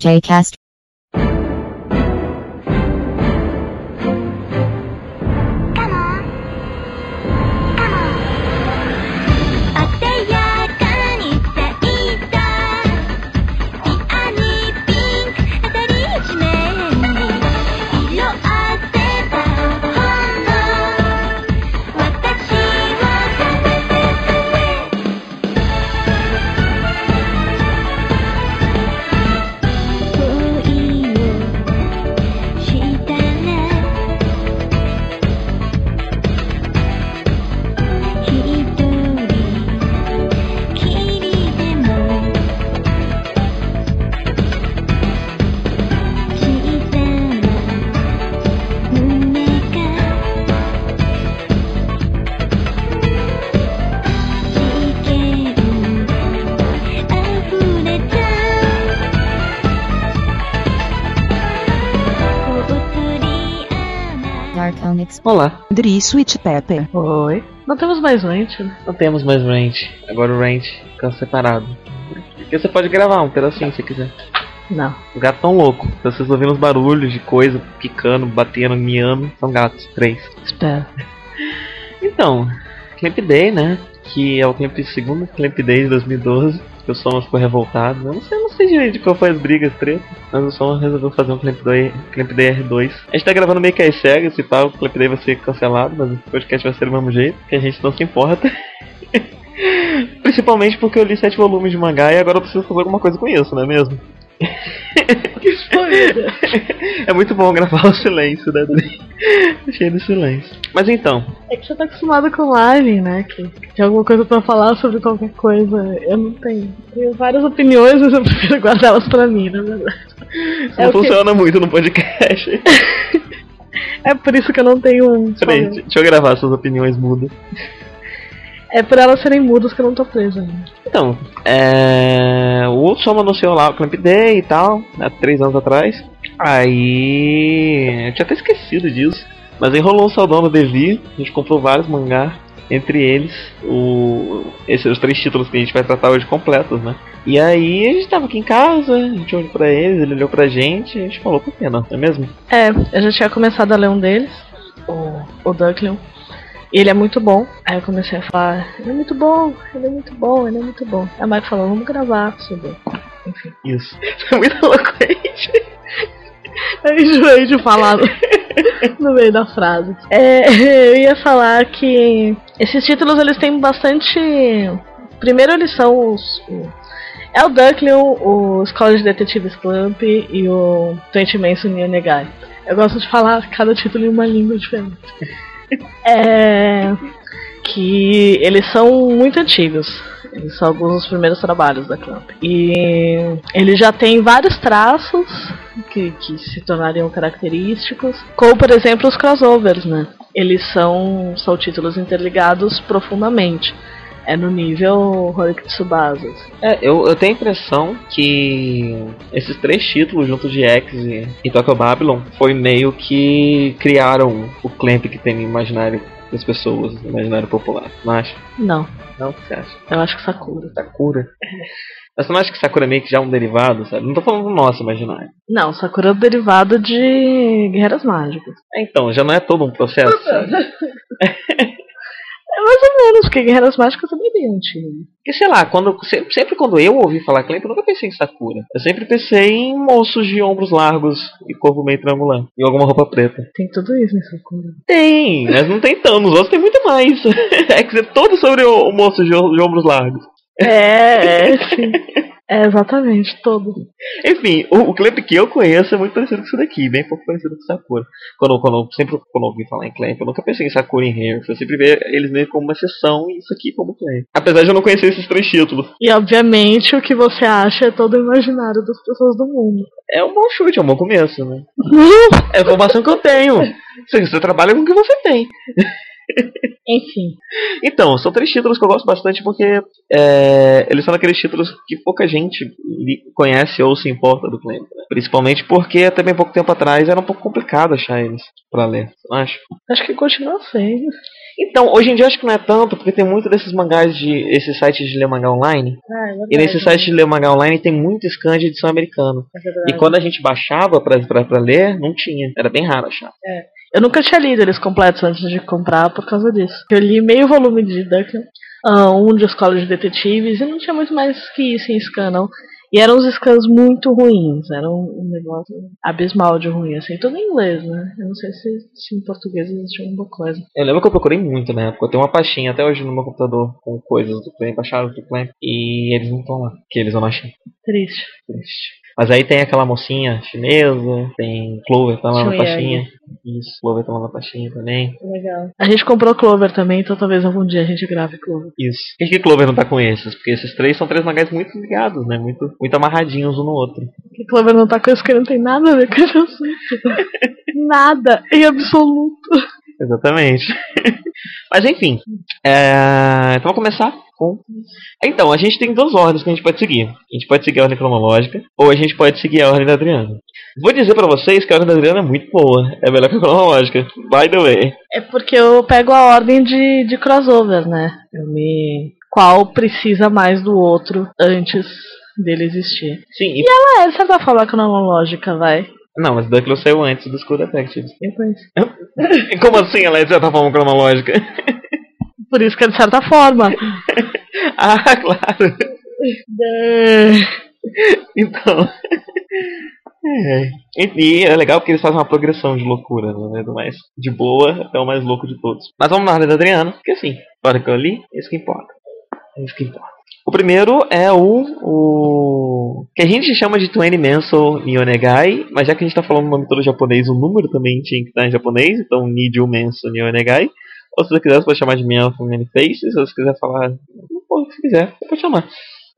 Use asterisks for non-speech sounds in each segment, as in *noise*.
JCast. Olá. Dri Sweet Pepper. Oi. Não temos mais rant, né? Não temos mais rant. Agora o rant fica separado. Porque você pode gravar um pedacinho se quiser. Não. Os gatos tão loucos. Se vocês ouvindo os barulhos de coisa picando, batendo, miando, são gatos. Três. Espera. Então, Clamp Day, né? Que é o Clamp, segundo Clamp Day de 2012. Que o Soma ficou revoltado. Eu não sei, não sei direito qual foi as brigas, treta. Mas o Soma resolveu fazer um Clamp Clamp Day R2. A gente tá gravando meio que às cegas e tal. O Clamp Day vai ser cancelado, mas o podcast vai ser do mesmo jeito. Que a gente não se importa. *laughs* Principalmente porque eu li sete volumes de mangá e agora eu preciso fazer alguma coisa com isso, não é mesmo? Que spoiler! É muito bom gravar o silêncio, né? Cheio de silêncio. Mas então, É que você tá acostumado com live, né? Que que tem alguma coisa pra falar sobre qualquer coisa. Eu não tenho. Tenho várias opiniões, mas eu prefiro guardá-las pra mim, na verdade. isso É não funciona muito no podcast. *laughs* É por isso que eu não tenho um. Peraí, deixa eu gravar suas opiniões mudas. É por elas serem mudas que eu não tô presa ainda. Então, é... o Soma anunciou lá o Clamp Day e tal, há três anos atrás. Aí. Eu tinha até esquecido disso. Mas aí rolou um saudão no Devi, a gente comprou vários mangá. Entre eles, o... esses os três títulos que a gente vai tratar hoje completos, né? E aí a gente tava aqui em casa, a gente olhou pra eles, ele olhou pra gente e a gente falou, por que não? Não é mesmo? É, eu já tinha começado a ler um deles, o, o Ducklion. E ele é muito bom. Aí eu comecei a falar, ele é muito bom, ele é muito bom, ele é muito bom. A Mari falou, vamos gravar sobre. Enfim. Isso. *laughs* É muito eloquente. Eu enjoei de falar *laughs* no, meio da frase. É, eu ia falar que esses títulos eles têm bastante. Primeiro eles são os. o- É o Ducklion, o Escola de Detetives Clamp e o Twenty Manson Negai. Eu gosto de falar cada título em uma língua diferente. *laughs* É, que eles são muito antigos. Eles são alguns dos primeiros trabalhos da Clamp. E ele já tem vários traços que, que se tornariam característicos, como por exemplo os crossovers, né? Eles são, são títulos interligados profundamente. É no nível Horiki Tsubasa. É, eu, eu tenho a impressão que esses três títulos, junto de X e, e Tokyo Babylon, foi meio que criaram o clamp que tem no imaginário das pessoas, no imaginário popular. Não acha? Não, Não, o que você acha? eu acho que Sakura. Sakura? Mas você não acha que Sakura é meio que já é um derivado, sabe? Não tô falando do nosso imaginário. Não, Sakura é o derivado de Guerreiras Mágicas. É, então, já não é todo um processo, sabe? *laughs* É mais ou menos, porque Guerreiras Mágicas também é bem antigo. Porque, sei lá, quando, sempre, sempre quando eu ouvi falar Clamp, eu nunca pensei em Sakura. Eu sempre pensei em moços de ombros largos e corpo meio triangular. E alguma roupa preta. Tem tudo isso em Sakura. Tem, mas não tem tanto. Nos outros tem muito mais. *laughs* É que é todo sobre o, o moço de, de ombros largos. É, é, sim. *laughs* É, exatamente, todo. Enfim, o, o Clamp que eu conheço é muito parecido com isso daqui, bem pouco parecido com Sakura. Quando, quando, sempre quando eu ouvi falar em Clamp, eu nunca pensei em Sakura e Hair. Eu sempre vi eles meio como uma exceção e isso aqui como Clamp. Apesar de eu não conhecer esses três títulos. E obviamente o que você acha é todo o imaginário das pessoas do mundo. É um bom chute, é um bom começo, né? É a informação que eu tenho. Você, você trabalha com o que você tem. Enfim. Então, são três títulos que eu gosto bastante porque é, eles são aqueles títulos que pouca gente conhece ou se importa do Clamp. Né? Principalmente porque até bem pouco tempo atrás era um pouco complicado achar eles pra ler, você não acha? Acho que continua sendo. Então, hoje em dia acho que não é tanto, porque tem muito desses mangás de. esses sites de ler mangá online. Ah, é E nesse site de ler mangá online tem muito scan de edição americana. E quando a gente baixava pra, pra, pra ler, não tinha. Era bem raro achar. Eu nunca tinha lido eles completos antes de comprar por causa disso. Eu li meio volume de Duck, ah, um de Escola de Detetives, e não tinha muito mais que isso em scan, não. E eram uns scans muito ruins, era um, negócio abismal de ruim, assim, tudo em inglês, né? Eu não sei se, se em português existe alguma coisa. Eu lembro que eu procurei muito na época. Eu tenho uma pastinha até hoje no meu computador com coisas do Clamp, baixadas do Clamp. E eles não estão lá, que eles eu não achei. Triste. Triste. Mas aí tem aquela mocinha chinesa, tem Clover tá lá na pastinha. Isso, Clover tá lá na pastinha também. Legal. A gente comprou Clover também, então talvez algum dia a gente grave Clover. Isso. Por que, que Clover não tá com esses? Porque esses três são três mangás muito ligados, né? Muito, muito amarradinhos um no outro. Que Clover não tá com isso que não tem nada a ver com esse assunto. *laughs* nada, em absoluto. Exatamente. *laughs* Mas enfim. É... Então vamos começar com. Então, a gente tem duas ordens que a gente pode seguir. A gente pode seguir a ordem cronológica, ou a gente pode seguir a ordem da Adriana. Vou dizer pra vocês que a ordem da Adriana é muito boa. É melhor que a cronológica. By the way. É porque eu pego a ordem de, de crossover, né? Eu me. Qual precisa mais do outro antes dele existir. Sim, e... Ah, é de certa forma cronológica, vai. Não, mas Ducklo saiu antes do School Detectives. Eu *laughs* conheço. Como assim ela é de certa forma cronológica? *laughs* Por isso que é de certa forma. *laughs* ah, claro. É. Então. É. E é legal porque eles fazem uma progressão de loucura, né? Do mais de boa até o mais louco de todos. Mas vamos na ordem da Adriana, porque assim, a hora que eu li, é isso que importa. É isso que importa. O primeiro é o, o. que a gente chama de Twenty Mensou Nionegai, mas já que a gente tá falando o nome todo japonês, o número também tinha que estar em japonês, então Nijo Mensou Nionegai. Ou se você quiser, você pode chamar de Menfo Many Faces, se você quiser falar o que você quiser, você pode chamar.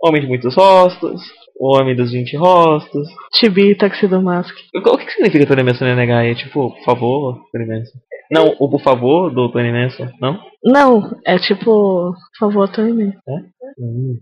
Homem de muitos rostos, o homem dos 20 rostos. Chibi Taxido Mask. O que, significa Tony Manson Negai? É tipo, por favor, Tony Manson. Não, o por favor do Tony Manson, não? Não, é tipo, por favor, termine. Hum.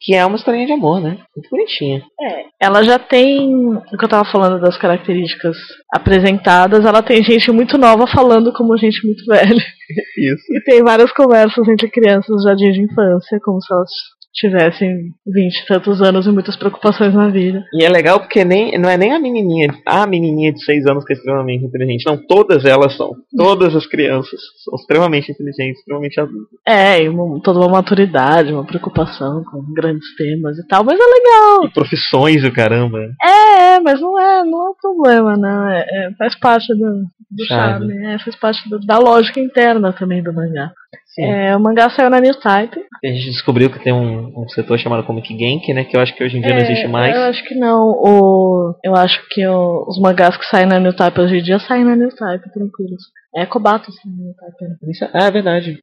Que é uma historinha de amor, né? Muito bonitinha. É. Ela já tem, o que eu tava falando das características apresentadas, ela tem gente muito nova falando como gente muito velha. *laughs* Isso. E tem várias conversas entre crianças já de infância, como se elas tivessem vinte e tantos anos e muitas preocupações na vida. E é legal porque nem, não é nem a menininha, a menininha de 6 anos que é extremamente inteligente. Não, todas elas são. Todas as crianças são extremamente inteligentes, extremamente adultas. É, e uma- toda uma maturidade, uma preocupação com grandes temas e tal, mas é legal. E profissões o caramba. É, é, mas não é, não é um problema, não. É, é, faz parte do, do Charme. charme, é, faz parte do- da lógica interna também do mangá. É, o mangá saiu na New Type. A gente descobriu que tem um, um setor chamado Comic Genki, né? Que eu acho que hoje em dia não É, existe mais. Eu acho que não. O, eu acho que o- os mangás que saem na New Type hoje em dia saem na New Type, tranquilos. É Kobato New Type. né? Isso- Ah, é verdade.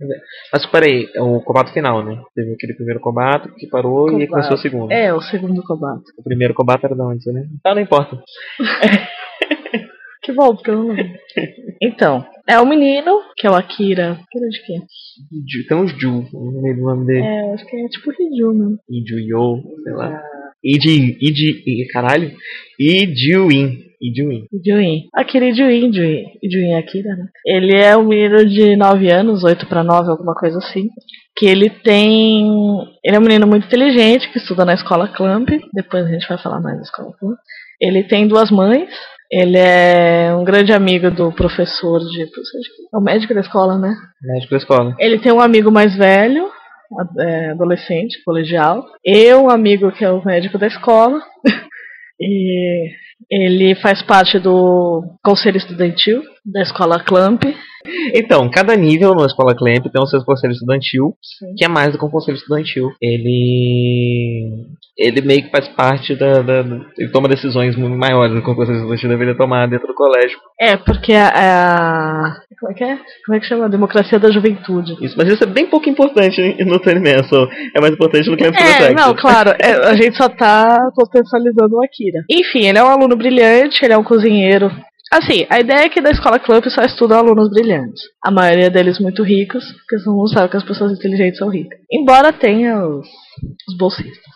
Mas peraí, é o Kobato final, né? Teve aquele primeiro Kobato que parou e Kobato. começou o segundo. É, o segundo Kobato. O primeiro Kobato era da onde, né? Tá, não importa. *laughs* Que bom, porque eu não lembro. *laughs* Então, é o menino, que é o Akira. Akira de quê? Ju- Tem uns Ju no meio do nome dele. É, eu acho que é tipo Hiju, né? Ijuyo, sei lá. Iji, Iji, caralho. Ijuin. Ijuin. Ijuin. Akira Ijuin, Ijuin. Ijuin Akira, né? Ele é um menino de 9 anos, 8 pra 9, alguma coisa assim. Que ele tem. Ele é um menino muito inteligente, que estuda na escola Clamp. Depois a gente vai falar mais da escola Clamp. Ele tem duas mães. Ele é um grande amigo do professor de. É o médico da escola, né? Médico da escola. Ele tem um amigo mais velho, é, adolescente, colegial. E um amigo que é o médico da escola. *laughs* e ele faz parte do conselho estudantil da escola Clamp. Então, cada nível na escola Clamp tem o seu conselho estudantil, que é mais do que um conselho estudantil. Ele. Ele meio que faz parte da. da- da- ele toma decisões muito maiores do que o conselho estudantil deveria tomar dentro do colégio. É, porque a, a- Como é que é? Como é que chama? A democracia da juventude. Isso, mas isso é bem pouco importante no Tony Manson. É mais importante no Clamp É, Detective. não, claro, é, a gente só tá contextualizando o Akira. Enfim, ele é um aluno brilhante, ele é um cozinheiro Assim, a ideia é que da escola club só estudam alunos brilhantes. A maioria deles muito ricos, porque mundo sabe que as pessoas inteligentes são ricas. Embora tenha os, os bolsistas.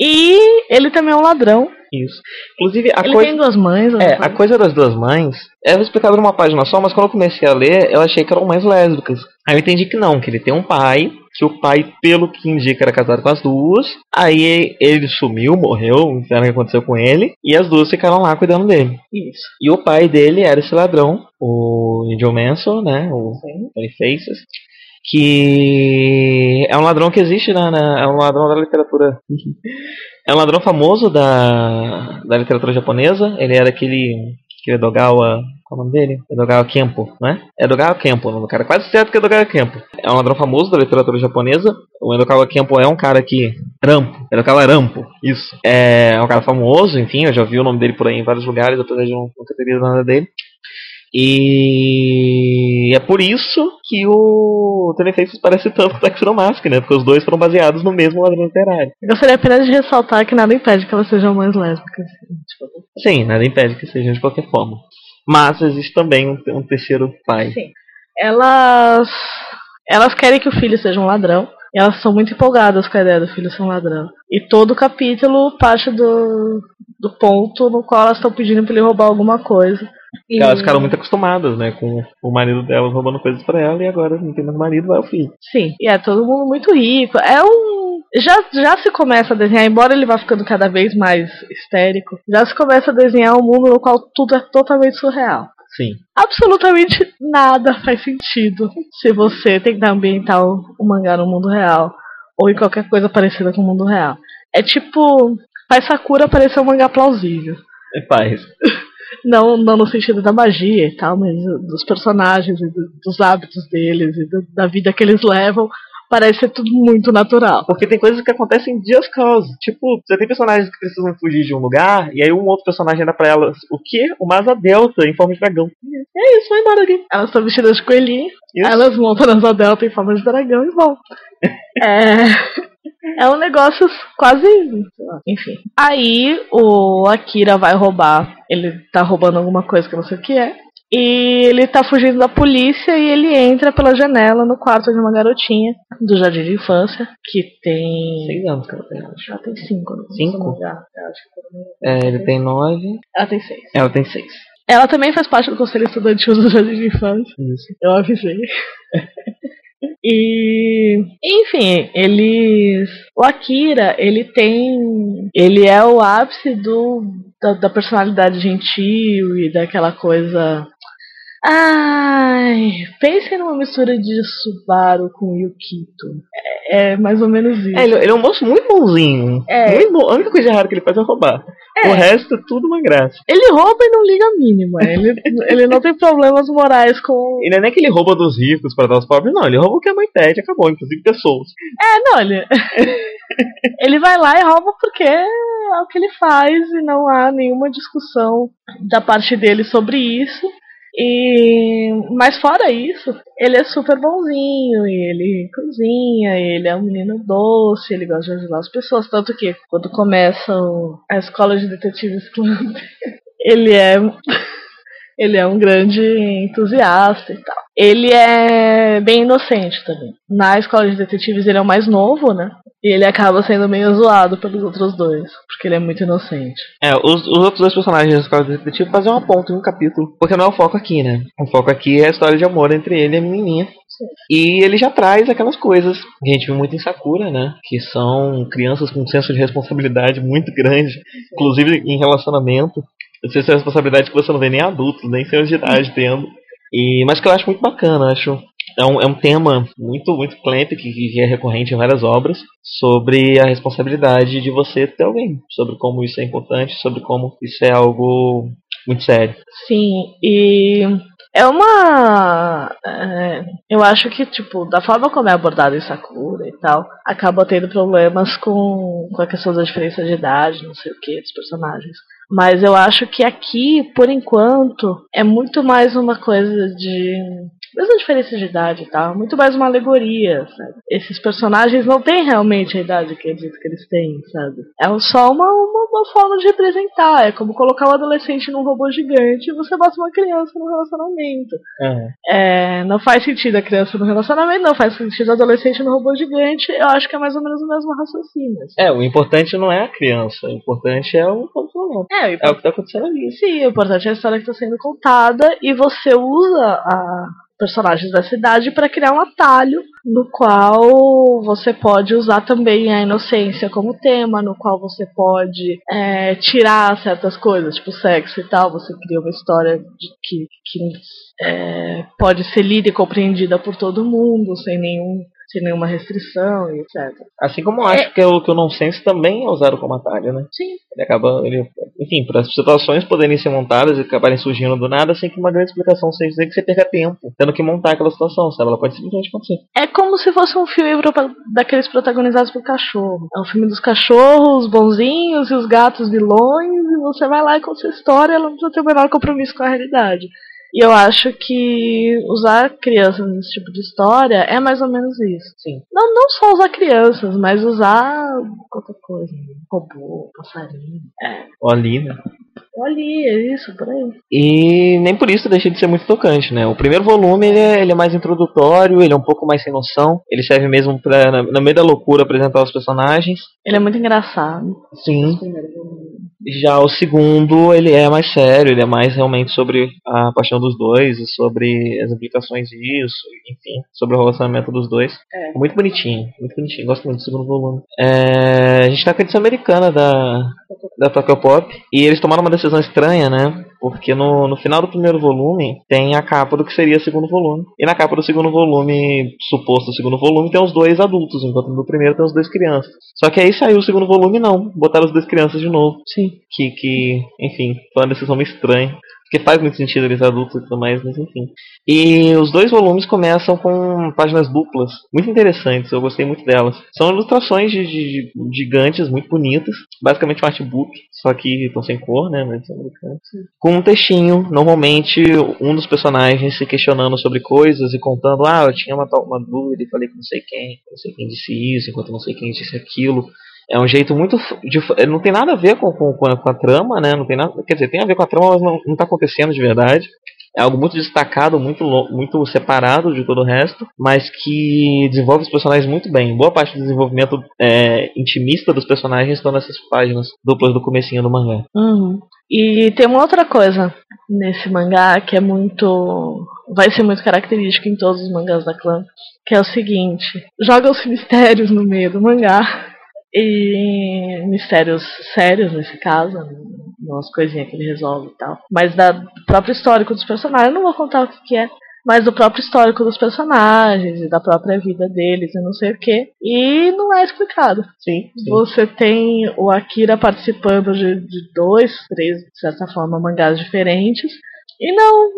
E ele também é um ladrão. Isso. Inclusive, a ele coisa. tem duas mães. É, a coisa das duas mães é explicada numa página só, mas quando eu comecei a ler, eu achei que eram mães lésbicas. Aí eu entendi que não, que ele tem um pai, que o pai, pelo que indica, era casado com as duas. Aí ele sumiu, morreu, não sei o que aconteceu com ele, e as duas ficaram lá cuidando dele. Isso. E o pai dele era esse ladrão, o Nigel Manson, né? O Sim. Que é um ladrão que existe na, na- é um ladrão da literatura. é um ladrão famoso da, da literatura japonesa. Ele era aquele, aquele Edogawa. Qual é o nome dele? Edogawa Kempo, não é? Edogawa Kempo, o cara. Quase certo que é Edogawa Kempo. É um ladrão famoso da literatura japonesa. O Edogawa Kempo é um cara que. Rampo. Edogawa Rampo. Isso. É um cara famoso, enfim, eu já vi o nome dele por aí em vários lugares, apesar de não- nunca ter lido nada dele. E é por isso que o Tony Faces parece tanto com o Mask, né? Porque os dois foram baseados no mesmo ladrão literário. Eu gostaria apenas de ressaltar que nada impede que elas sejam mães lésbicas. Tipo, Sim, nada impede que sejam de qualquer forma. Mas existe também um, um terceiro pai. Sim. Elas. Elas querem que o filho seja um ladrão. E elas são muito empolgadas com a ideia do filho ser um ladrão. E todo o capítulo parte do, do ponto no qual elas estão pedindo pra ele roubar alguma coisa. E- Elas ficaram muito acostumadas, né? Com o marido delas roubando coisas pra ela e agora não tem mais marido, vai o filho. Sim, e é todo mundo muito rico. É um. Já, já se começa a desenhar, embora ele vá ficando cada vez mais histérico, já se começa a desenhar um mundo no qual tudo é totalmente surreal. Sim. absolutamente nada faz sentido se você tentar ambientar o, o mangá no mundo real ou em qualquer coisa parecida com o mundo real. É tipo, faz Sakura parecer um mangá plausível. É paz. *laughs* Não, não no sentido da magia e tal, mas dos personagens e do- dos hábitos deles e do- da vida que eles levam. Parece ser tudo muito natural. Porque tem coisas que acontecem just cause. Tipo, você tem personagens que precisam fugir de um lugar, e aí um outro personagem dá pra elas o quê? Uma asa delta em forma de dragão. É isso, vai embora daqui. Elas estão vestidas de coelhinho, Isso. elas montam nas delta em forma de dragão e vão. *laughs* É, é um negócio quase. Enfim. Aí o Akira vai roubar. Ele tá roubando alguma coisa que eu não sei o que é. E ele tá fugindo da polícia e ele entra pela janela no quarto de uma garotinha do jardim de infância que tem. Seis anos que ela tem, acho. Ela tem cinco, não Cinco? É, ele tem nove. Ela tem seis. Ela tem seis. Ela também faz parte do conselho estudantil do jardim de infância. Isso. Eu avisei. *laughs* e enfim, eles o Akira, ele tem ele é o ápice do da, da personalidade gentil e daquela coisa Ai, pensem numa mistura de Subaru com Yukito. É, é mais ou menos isso. É, ele, ele é um moço muito bonzinho. É. Muito bom. A única coisa errada que ele faz é roubar. É. O resto é tudo uma graça. Ele rouba e não liga a mínima. Ele, *laughs* ele não tem problemas morais com. E não é nem que ele rouba dos ricos para dar aos pobres, não. Ele rouba o que a mãe pede, acabou, inclusive pessoas. É, não, ele. *laughs* ele vai lá e rouba porque é o que ele faz e não há nenhuma discussão da parte dele sobre isso. E mas fora isso, ele é super bonzinho ele cozinha, ele é um menino doce, ele gosta de ajudar as pessoas, tanto que quando começa o- a escola de detetives *laughs* ele é ele é um grande entusiasta e tal. Ele é bem inocente também. Na escola de detetives ele é o mais novo, né? E ele acaba sendo meio zoado pelos outros dois, porque ele é muito inocente. É, os, os outros dois personagens da escola de detetive fazem uma ponta em um capítulo. Porque não é o foco aqui, né? O foco aqui é a história de amor entre ele e a menininha. E ele já traz aquelas coisas que a gente vê muito em Sakura, né? Que são crianças com um senso de responsabilidade muito grande, inclusive em relacionamento. Essa é responsabilidade que você não vê nem adultos, nem senhores de idade tendo. E, mas que eu acho muito bacana, acho. É um, é um tema muito, muito clamp, que, que é recorrente em várias obras, sobre a responsabilidade de você ter alguém, sobre como isso é importante, sobre como isso é algo muito sério. Sim, e é uma. é, eu acho que, tipo, da forma como é abordado em Sakura e tal, acaba tendo problemas com, com a questão da diferença de idade, não sei o que, dos personagens. Mas eu acho que aqui, por enquanto, é muito mais uma coisa de mesmo a diferença de idade e tal, muito mais uma alegoria, sabe? Esses personagens não têm realmente a idade que eles que eles têm, sabe? É só uma, uma, uma forma de representar. É como colocar um adolescente num robô gigante e você bota uma criança no relacionamento. Uhum. É, não faz sentido a criança no relacionamento, não faz sentido o adolescente no robô gigante. Eu acho que é mais ou menos o mesmo raciocínio. Assim. É, o importante não é a criança, o importante é o. É, o É o que está acontecendo ali. Sim, o importante é a história que está sendo contada e você usa a personagens da cidade para criar um atalho no qual você pode usar também a inocência como tema, no qual você pode é, tirar certas coisas, tipo sexo e tal. Você cria uma história de que, que é, pode ser lida e compreendida por todo mundo, sem nenhum sem nenhuma restrição e etc. Assim como eu acho que, o, que o nonsense também é usado como atalho, né? Sim. Ele acaba. Ele, enfim, para as situações poderem ser montadas e acabarem surgindo do nada sem que uma grande explicação seja dizer que você perca tempo tendo que montar aquela situação, sabe? Ela pode simplesmente acontecer. É como se fosse um filme daqueles protagonizados por cachorro. É um filme dos cachorros bonzinhos e os gatos vilões, e você vai lá e conta a história, ela não precisa ter o menor compromisso com a realidade. E eu acho que usar crianças nesse tipo de história é mais ou menos isso. Sim. Não, não só usar crianças, mas usar qualquer coisa. Robô, passarinho. É. Ou ali, né? Ali, é isso, por aí. E nem por isso deixa de ser muito tocante, né? O primeiro volume ele é, ele é mais introdutório, ele é um pouco mais sem noção. Ele serve mesmo pra, na- no meio da loucura, apresentar os personagens. Ele é muito engraçado. Sim. Já o segundo, ele é mais sério, ele é mais realmente sobre a paixão dos dois, e sobre as implicações disso, enfim, sobre o relacionamento dos dois. É. Muito bonitinho, muito bonitinho, gosto muito do segundo volume. É, a gente tá com a edição americana da, da Tokyo Pop, e eles tomaram uma decisão estranha, né? Porque no, no final do primeiro volume tem a capa do que seria o segundo volume. E na capa do segundo volume, suposto segundo volume, tem os dois adultos, enquanto no primeiro tem os dois crianças. Só que aí saiu o segundo volume não, botaram as duas crianças de novo. Sim. Que, que enfim, foi uma decisão meio estranha. Porque faz muito sentido eles adultos e tudo mais, mas enfim. E os dois volumes começam com páginas duplas, muito interessantes, eu gostei muito delas. São ilustrações de, de- de gigantes muito bonitas, basicamente um artbook, só que estão sem cor, né, na edição americana. Com um textinho, normalmente um dos personagens se questionando sobre coisas e contando, ah, eu tinha uma, tal- uma dúvida e falei com não sei quem, não sei quem disse isso, enquanto não sei quem disse aquilo. É um jeito muito. De, não tem nada a ver com, com, com, a, trama, né? Não tem nada. Quer dizer, tem a ver com a trama, mas não, não tá acontecendo de verdade. É algo muito destacado, muito, muito separado de todo o resto, mas que desenvolve os personagens muito bem. Boa parte do desenvolvimento é, intimista dos personagens estão nessas páginas duplas do comecinho do mangá. Uhum. E tem uma outra coisa nesse mangá que é muito. vai ser muito característico em todos os mangás da clã, que é o seguinte: jogam-se *laughs* mistérios no meio do mangá, e mistérios sérios nesse caso, não umas coisinhas que ele resolve e tal, mas da, do próprio histórico dos personagens. Eu não vou contar o que, que é. Mas do próprio histórico dos personagens e da própria vida deles e não sei o que. E não é explicado. Sim, Você tem o Akira participando de, de dois, três, de certa forma, mangás diferentes. E não,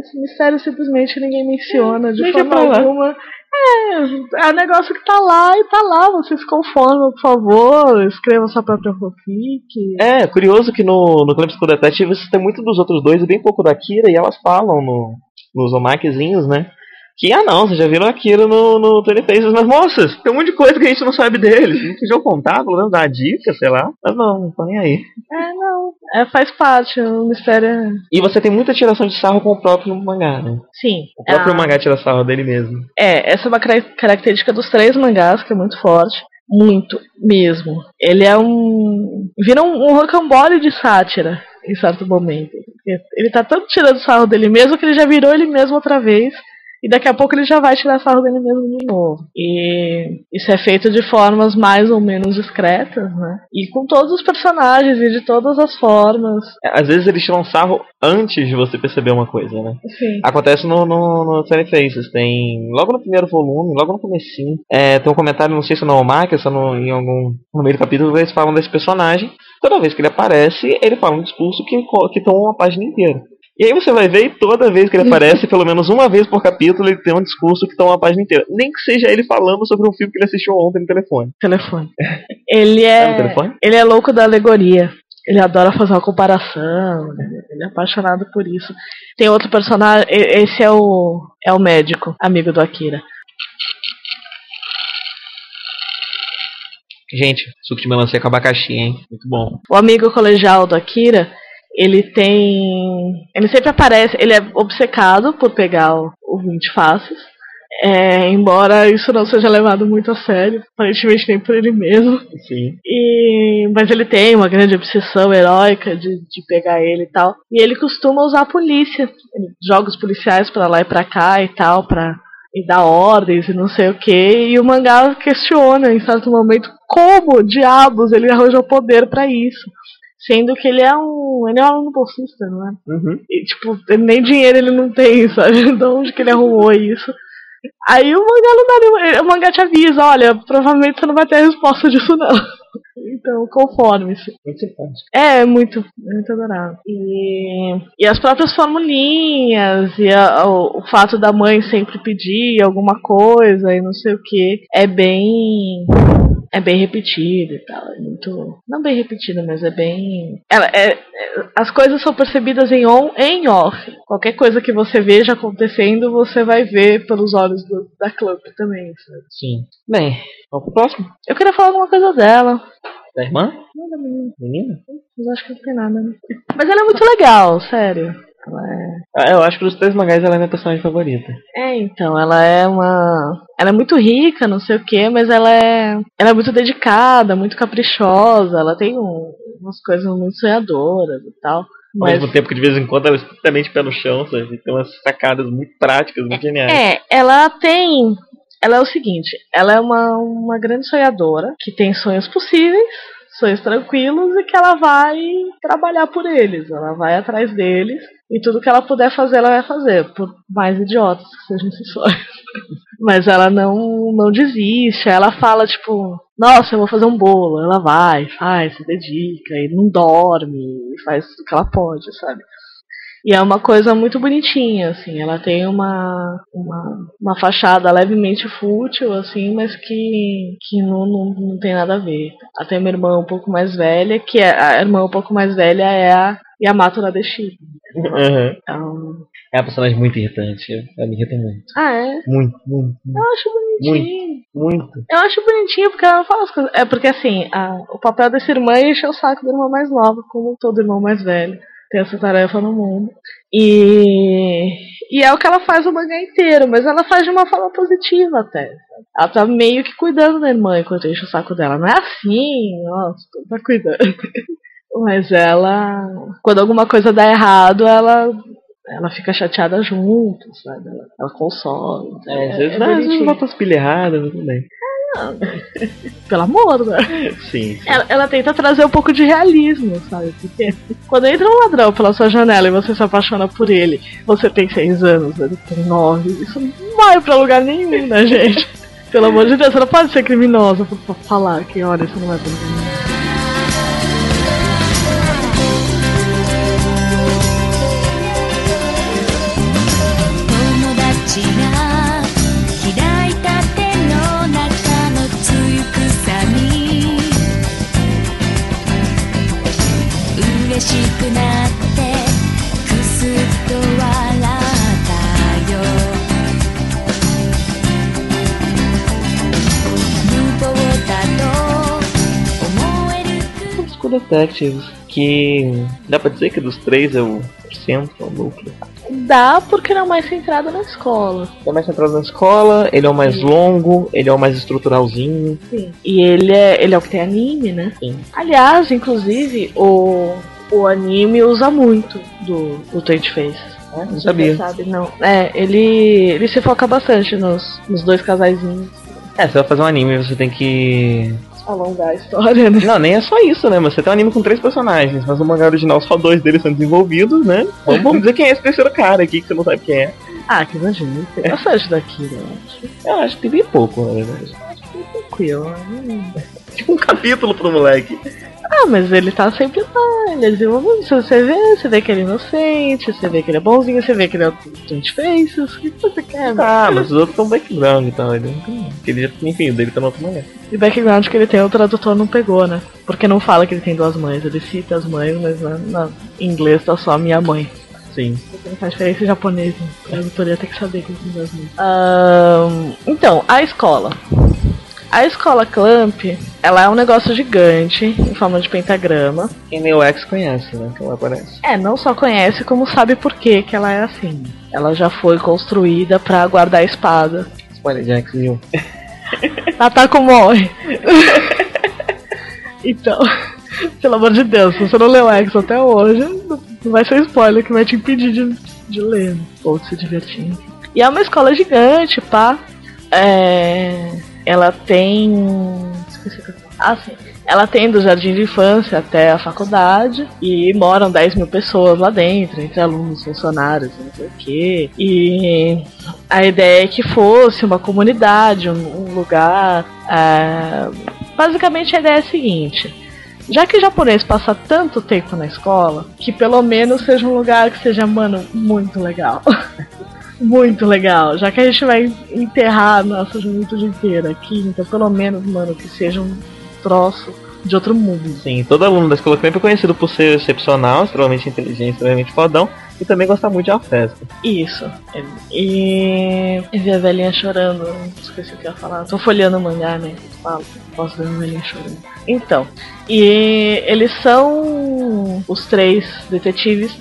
esse mistério simplesmente ninguém menciona de Deixa forma alguma. É, é um negócio que tá lá e tá lá. Você se conforma, por favor. Escreva sua própria fanfic. É, curioso que no, no School Detective você tem muito dos outros dois e bem pouco da Akira, e elas falam no, nos omakezinhos, né? Que, ah não, vocês já viram a Akira no, no Tony Faces, mas moças, tem um monte de coisa que a gente não sabe deles. Não podiam contar, pelo menos dar dica, sei lá. Mas não, não tô nem aí. É, não. É, faz parte. O mistério é. E você tem muita tiração de sarro com o próprio mangá, né? Sim. O próprio Ah, mangá tira sarro dele mesmo. É, essa é uma cara- característica dos três mangás, que é muito forte. Muito, mesmo. Ele é um. Vira um, um rocambole de sátira, em certo momento. Ele tá tanto tirando sarro dele mesmo que ele já virou ele mesmo outra vez. E daqui a pouco ele já vai tirar sarro dele mesmo de novo. E isso é feito de formas mais ou menos discretas, né? E com todos os personagens e de todas as formas. É, Às vezes eles tiram sarro antes de você perceber uma coisa, né? Enfim. Acontece no, no, no Tiny Faces. Tem. Logo no primeiro volume, logo no comecinho. É, tem um comentário, não sei se no Omar, se é no, em algum. No meio do capítulo, eles falam desse personagem. Toda vez que ele aparece, ele fala um discurso que, que toma uma página inteira. E aí você vai ver e toda vez que ele aparece, pelo menos uma vez por capítulo, ele tem um discurso que toma uma página inteira. Nem que seja ele falando sobre um filme que ele assistiu ontem no telefone. Telefone. *laughs* Ele É é. no telefone? Ele é louco da alegoria. ele adora fazer uma comparação, ele é apaixonado por isso. Tem outro personagem, esse é o é o médico, amigo do Akira. Gente, suco de melancia com abacaxi, hein? Muito bom. O amigo colegial do Akira, ele tem. Ele sempre aparece, ele é obcecado por pegar o, o 20 faces. É, embora isso não seja levado muito a sério, aparentemente nem por ele mesmo. Sim. E, mas ele tem uma grande obsessão heróica de, de pegar ele e tal. E ele costuma usar a polícia. Ele joga os policiais para lá e pra cá e tal, pra e dar ordens e não sei o que. E o mangá questiona em certo momento como diabos ele arranjou poder para isso. Sendo que ele é um. Ele é um aluno bolsista, não é? Uhum. E, tipo, nem dinheiro ele não tem, *laughs* sabe? De onde que ele arrumou isso? Aí o mangá não dá nenhum. O mangá te avisa, olha, provavelmente você não vai ter a resposta disso não. *laughs* Então, conforme-se. Muito simpático. É, muito, muito adorável. E, e as próprias formulinhas, e a, o, o, fato da mãe sempre pedir alguma coisa e não sei o que, é bem. É bem repetido e tal. É muito. Não bem repetido, mas é bem. Ela, é, é, as coisas são percebidas em on e em off. Qualquer coisa que você veja acontecendo, você vai ver pelos olhos do, da Clamp também. Sabe? Sim. Bem, vamos pro próximo? Eu queria falar alguma coisa dela. Da irmã? Não, da menina. Menina? Mas acho que não tem nada, né? Mas ela é muito legal, sério. É... Ah, eu acho que dos três mangás ela é minha personagem favorita. É, então, ela é uma. Ela é muito rica, não sei o que, mas ela é. Ela é muito dedicada, muito caprichosa, ela tem um... umas coisas muito sonhadoras e tal. Ao Mas... mesmo tempo que de vez em quando ela é estritamente pé no chão, sabe? Tem umas sacadas muito práticas, muito geniais. É, ela tem. Ela é o seguinte, ela é uma, uma grande sonhadora, que tem sonhos possíveis, sonhos tranquilos, e que ela vai trabalhar por eles, ela vai atrás deles, e tudo que ela puder fazer, ela vai fazer, por mais idiotas que sejam esses sonhos. *laughs* Mas ela não, não desiste, ela fala, tipo, nossa, eu vou fazer um bolo, ela vai, faz, se dedica, e não dorme, e faz o que ela pode, sabe? E é uma coisa muito bonitinha, assim. Ela tem uma, uma, uma fachada levemente fútil, assim, mas que, que não, não, não tem nada a ver. Tem uma irmã um pouco mais velha, que é, a irmã um pouco mais velha é a Yamato Nadeshiko. Uhum. Então... É uma personagem muito irritante. Ela me irrita muito. Ah, é? Muito, muito, Eu muito. acho bonitinho. Muito. Eu acho bonitinho porque ela não fala as coisas. É porque, assim, a, o papel dessa irmã é encher o saco da irmã mais nova, como todo irmão mais velho tem essa tarefa no mundo. E, e é o que ela faz o mangá inteiro, mas ela faz de uma forma positiva até. Ela tá meio que cuidando da irmã enquanto enche o saco dela. Não é assim, nossa, tá cuidando. Mas ela, quando alguma coisa dá errado, ela ela fica chateada junto, sabe? Ela, ela consola. É, às vezes, é às vezes bota as pilhas erradas, tudo bem. *laughs* Pelo amor, né? Sim. sim. Ela, ela tenta trazer um pouco de realismo, sabe? Porque quando entra um ladrão pela sua janela e você se apaixona por ele, você tem seis anos, ele tem nove, isso não vai pra lugar nenhum, né, gente? *laughs* Pelo amor de Deus, não pode ser criminosa pra, falar que, olha, isso não vai pra lugar nenhum. Detectives, que dá pra dizer que dos três é o centro, é o núcleo. Dá porque ele é o mais centrado na escola. É mais centrado na escola, ele é o mais Sim. longo, ele é o mais estruturalzinho. Sim. E ele é, ele é o que tem anime, né? Sim. Aliás, inclusive, o, o anime usa muito do, do Twenty Faces. Ah, não sabia. Sabe, não. É, ele, ele se foca bastante nos, nos dois casaizinhos. É, você vai fazer um anime, você tem que. Alongar a história, né? Não, nem é só isso, né? Mas você tem um anime com três personagens, mas no mangá original só dois deles são desenvolvidos, né? Vamos, *laughs* vamos dizer quem é esse terceiro cara aqui que você não sabe quem é. Ah, que imagina. Tem bastante eu acho. Eu acho que tem bem pouco, na verdade. Tranquilo. né? *laughs* Tipo um capítulo pro moleque. Ah, mas ele tá sempre lá, ele é você vê, você vê que ele é inocente, você vê que ele é bonzinho, você vê que ele é gente faces. O que você quer? Ah, mas os outros são background e tal. Ele não tem. Ele, enfim, o dele tá na outra. E background que ele tem, o tradutor não pegou, né? Porque não fala que ele tem duas mães. Ele cita as mães, mas na, na- em inglês tá só minha mãe. Sim. Faz diferença em japonês, né? O tradutor ia ter que saber que ele tem duas mães. Então, a escola. A escola Clamp, ela é um negócio gigante, em forma de pentagrama. Quem nem o X conhece, né? Que ela aparece. É, não só conhece, como sabe por que que ela é assim. Ela já foi construída pra guardar a espada. Spoiler de X, viu? *laughs* Ataco morre. *laughs* então, *laughs* pelo amor de Deus, se você não leu X até hoje, não vai ser spoiler que vai te impedir de, de ler ou de se divertir. E é uma escola gigante, pá. É, ela tem. Esqueci o que eu ia falar. Ah, sim. Ela tem do jardim de infância até a faculdade e moram 10 mil pessoas lá dentro, entre alunos, funcionários, não sei o quê. E a ideia é que fosse uma comunidade, um, um lugar. é, Basicamente a ideia é a seguinte. Já que o japonês passa tanto tempo na escola, que pelo menos seja um lugar que seja, mano, muito legal. *laughs* muito legal. Já que a gente vai enterrar a nossa juventude inteira aqui, então pelo menos, mano, que seja um troço de outro mundo. Sim, todo aluno da escola sempre é conhecido por ser excepcional, extremamente inteligente, extremamente fodão e também gostar muito de uma festa. Isso. E. E ver a velhinha chorando. Esqueci o que eu ia falar. Tô folheando o mangá, né? Falo. Posso ver a velhinha chorando. Então. E eles são os três detetives.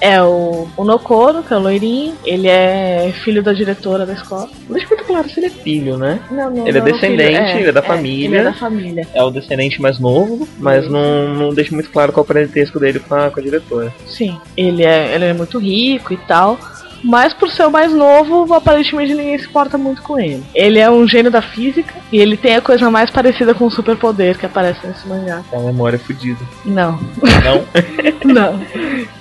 É o, o Nokoro, que é o loirinho. Ele é filho da diretora da escola. Não deixa muito claro se ele é filho, né? Não, não, Ele é não filho, descendente, ele é da família. Ele é da família. É o descendente mais novo, mas não, não deixa muito claro qual é o parentesco dele com a, com a diretora. Sim. Ele é, ele é muito rico e tal. Mas por ser o mais novo, aparentemente ninguém se importa muito com ele. Ele é um gênio da física e ele tem a coisa mais parecida com o superpoder que aparece nesse mangá. É uma memória fodida. Não, Não? *laughs* não.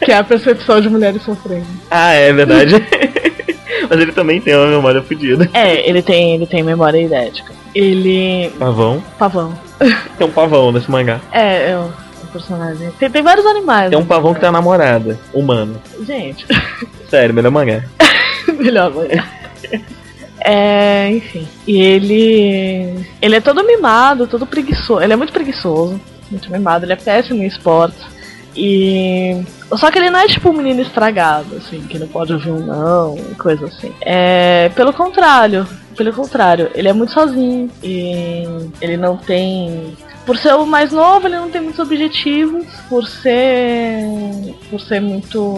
Que é a percepção de mulheres sofrendo. ah, é verdade. *laughs* mas ele também tem uma memória fodida. É, ele tem, ele tem memória idética. Ele. Pavão. Pavão. Tem um pavão nesse mangá. É, é um personagem. Tem, tem vários animais. Tem um né? pavão que tem uma namorada, humano. Gente, Sério, melhor mangá. *laughs* melhor mangá. É, enfim. E ele. Ele é todo mimado, todo preguiçoso. Ele é muito preguiçoso, muito mimado, ele é péssimo em esportes. E. Só que ele não é tipo um menino estragado, assim, que não pode ouvir um não, coisa assim. É. Pelo contrário. Pelo contrário, ele é muito sozinho. E ele não tem. Por ser o mais novo, ele não tem muitos objetivos. Por ser. Por ser muito.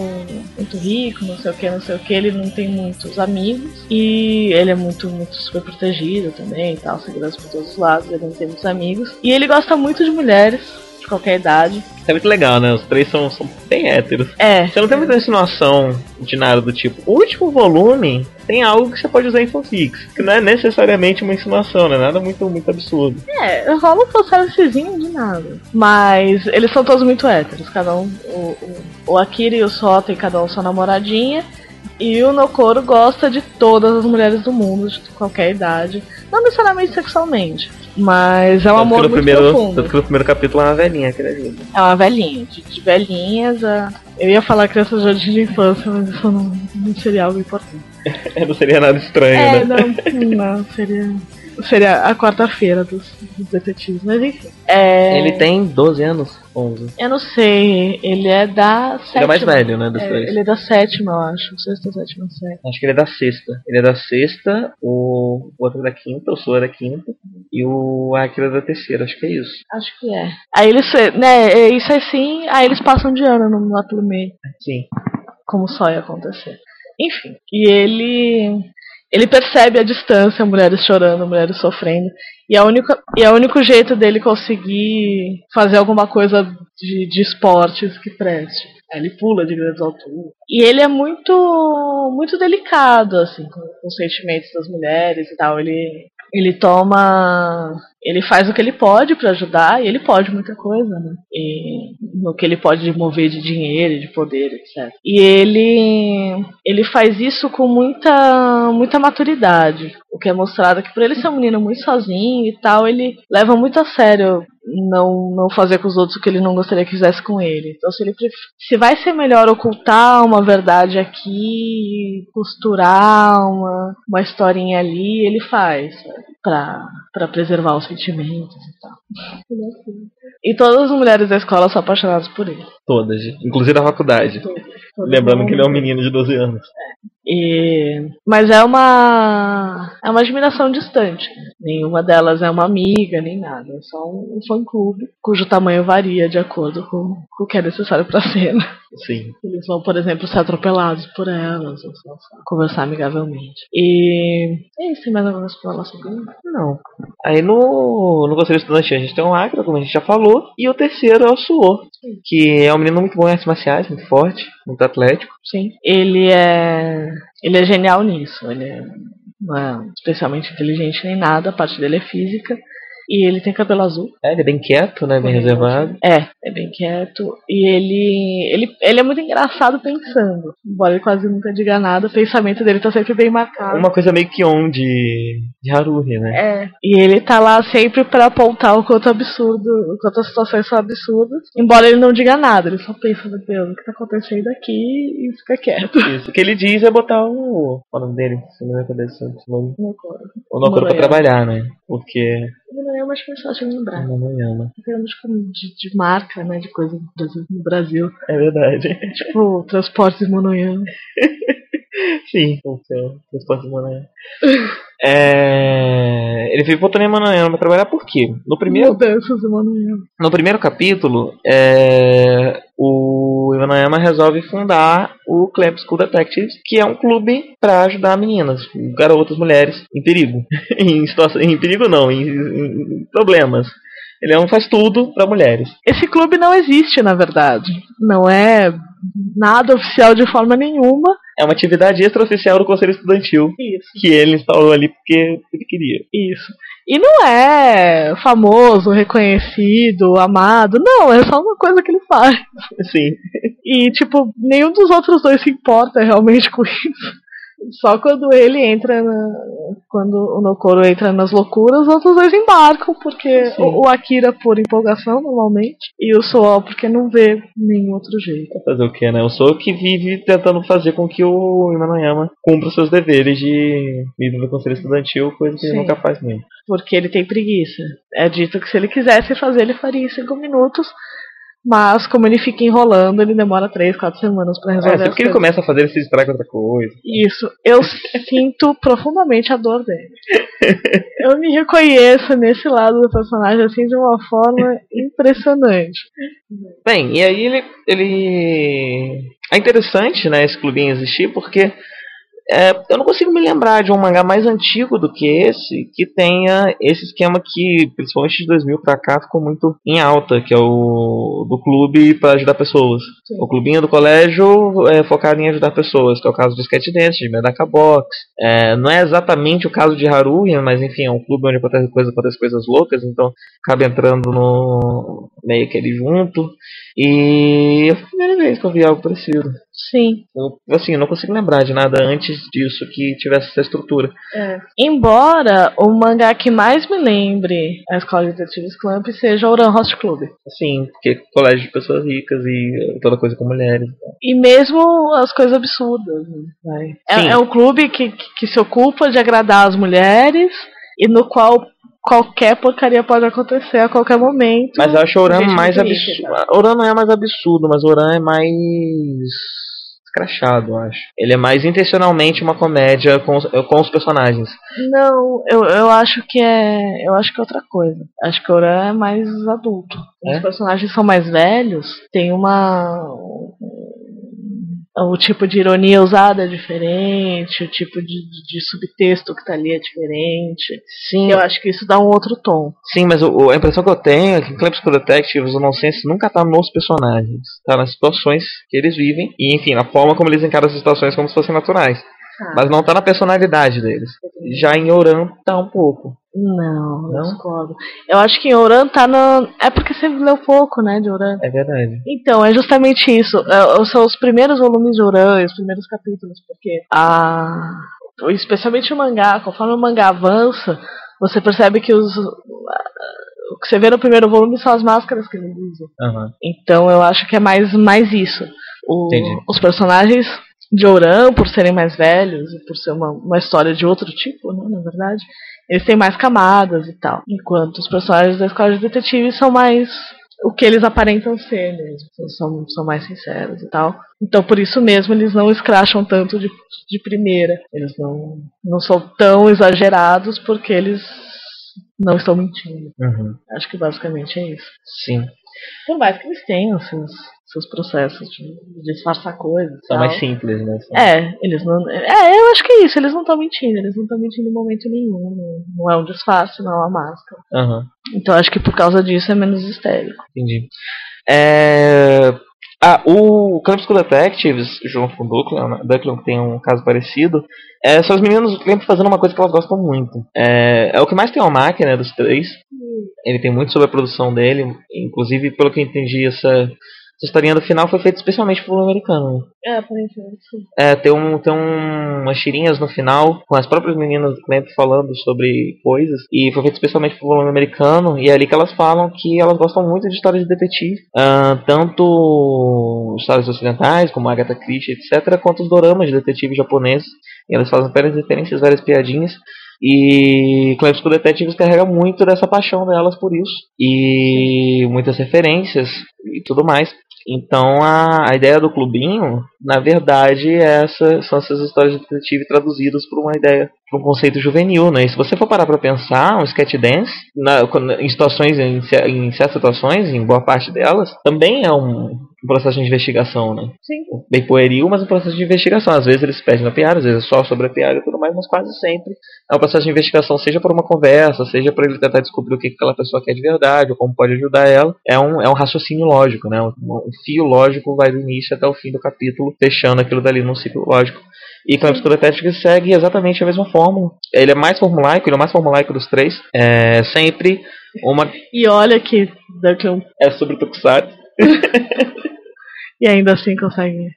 Muito rico, não sei o que, não sei o que, ele não tem muitos amigos. E ele é muito, muito super protegido também tal, segurança por todos os lados, ele não tem muitos amigos. E ele gosta muito de mulheres, de qualquer idade. É muito legal, né? Os três são, são bem héteros. É. Você não tem muita insinuação de nada do tipo. O último volume tem algo que você pode usar em fanfics. Que não é necessariamente uma insinuação, não é nada muito, muito absurdo. É, rola um fanservicezinho de nada. Mas eles são todos muito héteros. Cada um. O, o, o Akira e o Sota, cada um sua namoradinha. E o Nokoro gosta de todas as mulheres do mundo, de qualquer idade. Não necessariamente sexualmente. Mas é um Tanto amor muito primeiro, profundo. tanto que no primeiro capítulo é uma velhinha que ele ajuda. É uma velhinha. De, de velhinhas a. Eu ia falar criança de jardim de infância, mas isso não, não seria algo importante. *laughs* não seria nada estranho, É, né? não, não, seria. Seria a quarta-feira dos, dos detetives, mas enfim. É, Ele tem 12 anos? 11. Eu não sei, ele é da sétima. Ele é mais velho, né, dos É, três. ele é da sétima, eu acho. Sexta, sétima, sétima. Acho que ele é da sexta. Ele é da sexta, o, o outro é da quinta, o Sou é da quinta, e o Akira é da terceira, acho que é isso. Acho que é. Aí eles, né, é, isso é sim, aí eles passam de ano no, lá pelo meio, Sim. como só ia acontecer. Enfim, e ele ele percebe a distância, mulheres chorando, mulheres sofrendo, e a única e é o único jeito dele conseguir fazer alguma coisa de, de esportes que preste. Aí Ele pula de grandes alturas. E ele é muito muito delicado assim com, com os sentimentos das mulheres e tal. Ele ele toma ele faz o que ele pode pra ajudar e ele pode muita coisa, né? E no que ele pode mover de dinheiro, de poder, etc. E ele ele faz isso com muita muita maturidade, o que é mostrado que por ele ser um menino muito sozinho e tal, ele leva muito a sério não, não fazer com os outros o que ele não gostaria que fizesse com ele. Então, se ele se vai ser melhor ocultar uma verdade aqui, costurar uma, uma historinha ali, ele faz pra, pra preservar os sentimentos e tal. É. E todas as mulheres da escola são apaixonadas por ele. Todas, inclusive da faculdade. Todo Lembrando mundo. que ele é um menino de 12 anos. E... Mas é uma é uma admiração distante. Nenhuma delas é uma amiga, nem nada. É só um fã-clube cujo tamanho varia de acordo com, com o que é necessário pra cena. Sim. Eles vão, por exemplo, ser atropelados por elas, ou só, só conversar amigavelmente. E. É isso, tem mais alguma coisa pra falar sobre isso? Não. Aí no, no Conselho Estudante a gente tem o Acra, como a gente já falou, e o terceiro é o Suor, que é um menino muito bom em artes marciais, muito forte, muito atlético. Sim. Ele é. Ele é genial nisso. Ele é, não é especialmente inteligente nem nada, a parte dele é física. E ele tem cabelo azul. É, ele é bem quieto, né? Bem reservado. É, é bem quieto. E ele, ele, ele é muito engraçado pensando. Embora ele quase nunca diga nada, o pensamento dele tá sempre bem marcado. Uma coisa meio que on de, de Haruhi, né? É, e ele tá lá sempre pra apontar o quanto absurdo, o quanto as situações são absurdas. Embora ele não diga nada, ele só pensa, meu Deus, o que tá acontecendo aqui e fica quieto. Isso. O que ele diz é botar o. Qual é o nome dele? Se não me cabeça. O Não Nokoro pra trabalhar, né? Porque. É mais fácil de lembrar. Não me ama. Falando de, de, de marca, né, de coisa no Brasil. No Brasil. É verdade. *laughs* Tipo, transportes Monoyama. *laughs* Sim, o seu transporte de Manoel. É... Ele veio botando em Manoel pra trabalhar por quê? No primeiro, Mudanças do Monoyama. no primeiro capítulo, é... o Ivanayama resolve fundar o Clamp School Detectives, que é um clube pra ajudar meninas, garotas, mulheres em perigo. *laughs* em, situação... em perigo não, em, em problemas. Ele é um faz tudo pra mulheres. Esse clube não existe, na verdade. Não é nada oficial de forma nenhuma. É uma atividade extraoficial do Conselho Estudantil Isso. que ele instalou ali porque ele queria. Isso. E não é famoso, reconhecido, amado. Não, é só uma coisa que ele faz. Sim. E, tipo, nenhum dos outros dois se importa realmente com isso. Só quando ele entra na. Quando o Nokoro entra nas loucuras, os outros dois embarcam, porque o, o Akira por empolgação, normalmente, e o Soal porque não vê nenhum outro jeito. Fazer o que, né? O que vive tentando fazer com que o Imanayama cumpra os seus deveres de líder do conselho estudantil, coisa que ele Sim. nunca faz mesmo. Porque ele tem preguiça. É dito que se ele quisesse fazer, ele faria em cinco minutos. Mas como ele fica enrolando, ele demora três, quatro semanas pra É, resolver. sempre as que ele começa a fazer, ele se distrai com outra coisa. Isso. Eu sinto profundamente a dor dele. Eu me reconheço nesse lado do personagem assim de uma forma impressionante. Bem, e aí ele. ele... É interessante, né, esse clubinho existir, porque é, eu não consigo me lembrar de um mangá mais antigo do que esse que tenha esse esquema que, principalmente de 2000 pra cá, ficou muito em alta, que é o do clube para ajudar pessoas. Sim. O clubinho do colégio é focado em ajudar pessoas, que é o caso do Sketch Dance, de Medaka Box. É, não é exatamente o caso de Haruhi, mas enfim, é um clube onde acontece coisas, acontece coisas loucas, então acaba entrando no meio que ali junto. E é a primeira vez que eu vi algo parecido. Sim. Eu, assim, eu não consigo lembrar de nada antes disso que tivesse essa estrutura. Embora o mangá que mais me lembre a Escola de Detetives Clamp seja o Oran Host Club. Assim, porque colégio de pessoas ricas e toda coisa com mulheres. E mesmo as coisas absurdas. né. Sim. É, é um clube que, que, se ocupa de agradar as mulheres e no qual qualquer porcaria pode acontecer a qualquer momento. Mas eu acho o Oran mais absurdo. Oran não é mais absurdo, mas Oran é mais escrachado, eu acho. Ele é mais intencionalmente uma comédia com os, com os personagens. Não, eu, eu acho que é. Eu acho que é outra coisa. Acho que o Oran é mais adulto. É? Os personagens são mais velhos, tem uma. O tipo de ironia usada é diferente, o tipo de, de- de subtexto que tá ali é diferente. Sim, Eu acho que isso dá um outro tom. sim mas o- a impressão que eu tenho é que em Clamp School Detectives o nonsense nunca tá nos personagens. Tá nas situações que eles vivem e, enfim, na forma como eles encaram as situações como se fossem naturais. Mas não tá na personalidade deles. Já em Oran tá um pouco. Não, não Não? discordo. Eu acho que em Oran tá no. É porque você leu pouco, né, de Oran. É verdade. Então, é justamente isso. É, São os primeiros volumes de Oran, os primeiros capítulos, porque a. Especialmente o mangá, conforme o mangá avança, você percebe que os. o que você vê no primeiro volume são as máscaras que ele usa. Aham. Então eu acho que é mais, mais isso. O- Entendi. os personagens de Ouran, por serem mais velhos e por ser uma, uma história de outro tipo, né, na verdade, eles têm mais camadas e tal. Enquanto os personagens da escola de detetive são mais o que eles aparentam ser mesmo. São, são mais sinceros e tal. Então por isso mesmo eles não escracham tanto de, de primeira. Eles não, não são tão exagerados porque eles não estão mentindo. Uhum. Acho que basicamente é isso. Sim. Por mais que eles tenham seus, seus processos de, disfarçar coisas. São mais simples, né? É, eles não. É, eu acho que é isso, eles não estão mentindo, eles não estão mentindo em momento nenhum. Não, não é um disfarce, não é uma máscara. Aham. Então acho que por causa disso é menos histérico. Entendi. É... Ah, o Crepuscular Detectives, junto com o Ducklion, né? Ducklion que tem um caso parecido, é, são os meninos sempre fazendo uma coisa que elas gostam muito. É, é o que mais tem Mac, né, dos três. Ele tem muito sobre a produção dele, inclusive, pelo que eu entendi, essa, essa historinha do final foi feita especialmente pro americano. É, aparentemente sim. É, tem, um, tem um, umas tirinhas no final com as próprias meninas do cliente falando sobre coisas. E foi feito especialmente pro volume americano. E é ali que elas falam que elas gostam muito de histórias de detetive. ah, tanto histórias ocidentais, como Agatha Christie, etc., quanto os doramas de detetive japoneses. E elas fazem várias referências, várias piadinhas. E Clamps com Detectives carrega muito dessa paixão delas por isso. E muitas referências e tudo mais. Então a, a ideia do clubinho, na verdade, é essa, são essas histórias de detetive traduzidas por uma ideia, por um conceito juvenil, né? E se você for parar para pensar, um sketch dance, na, em situações, em, em certas situações, em boa parte delas, também é um, um processo de investigação, né? Sim. Bem pueril, mas um processo de investigação. Às vezes eles perdem na piada, às vezes é só sobre a piada e tudo mais, mas quase sempre é um processo de investigação, seja por uma conversa, seja para ele tentar descobrir o que aquela pessoa quer de verdade, ou como pode ajudar ela. É um, é um raciocínio lógico, né? Um, um fio lógico vai do início até o fim do capítulo, fechando aquilo dali num ciclo lógico. E Campos Detective segue exatamente a mesma fórmula. Ele é mais formulaico, ele é o mais formulaico dos três. É sempre uma. E olha que Duncan É sobre o Tokusatsu. *laughs* e ainda assim consegue.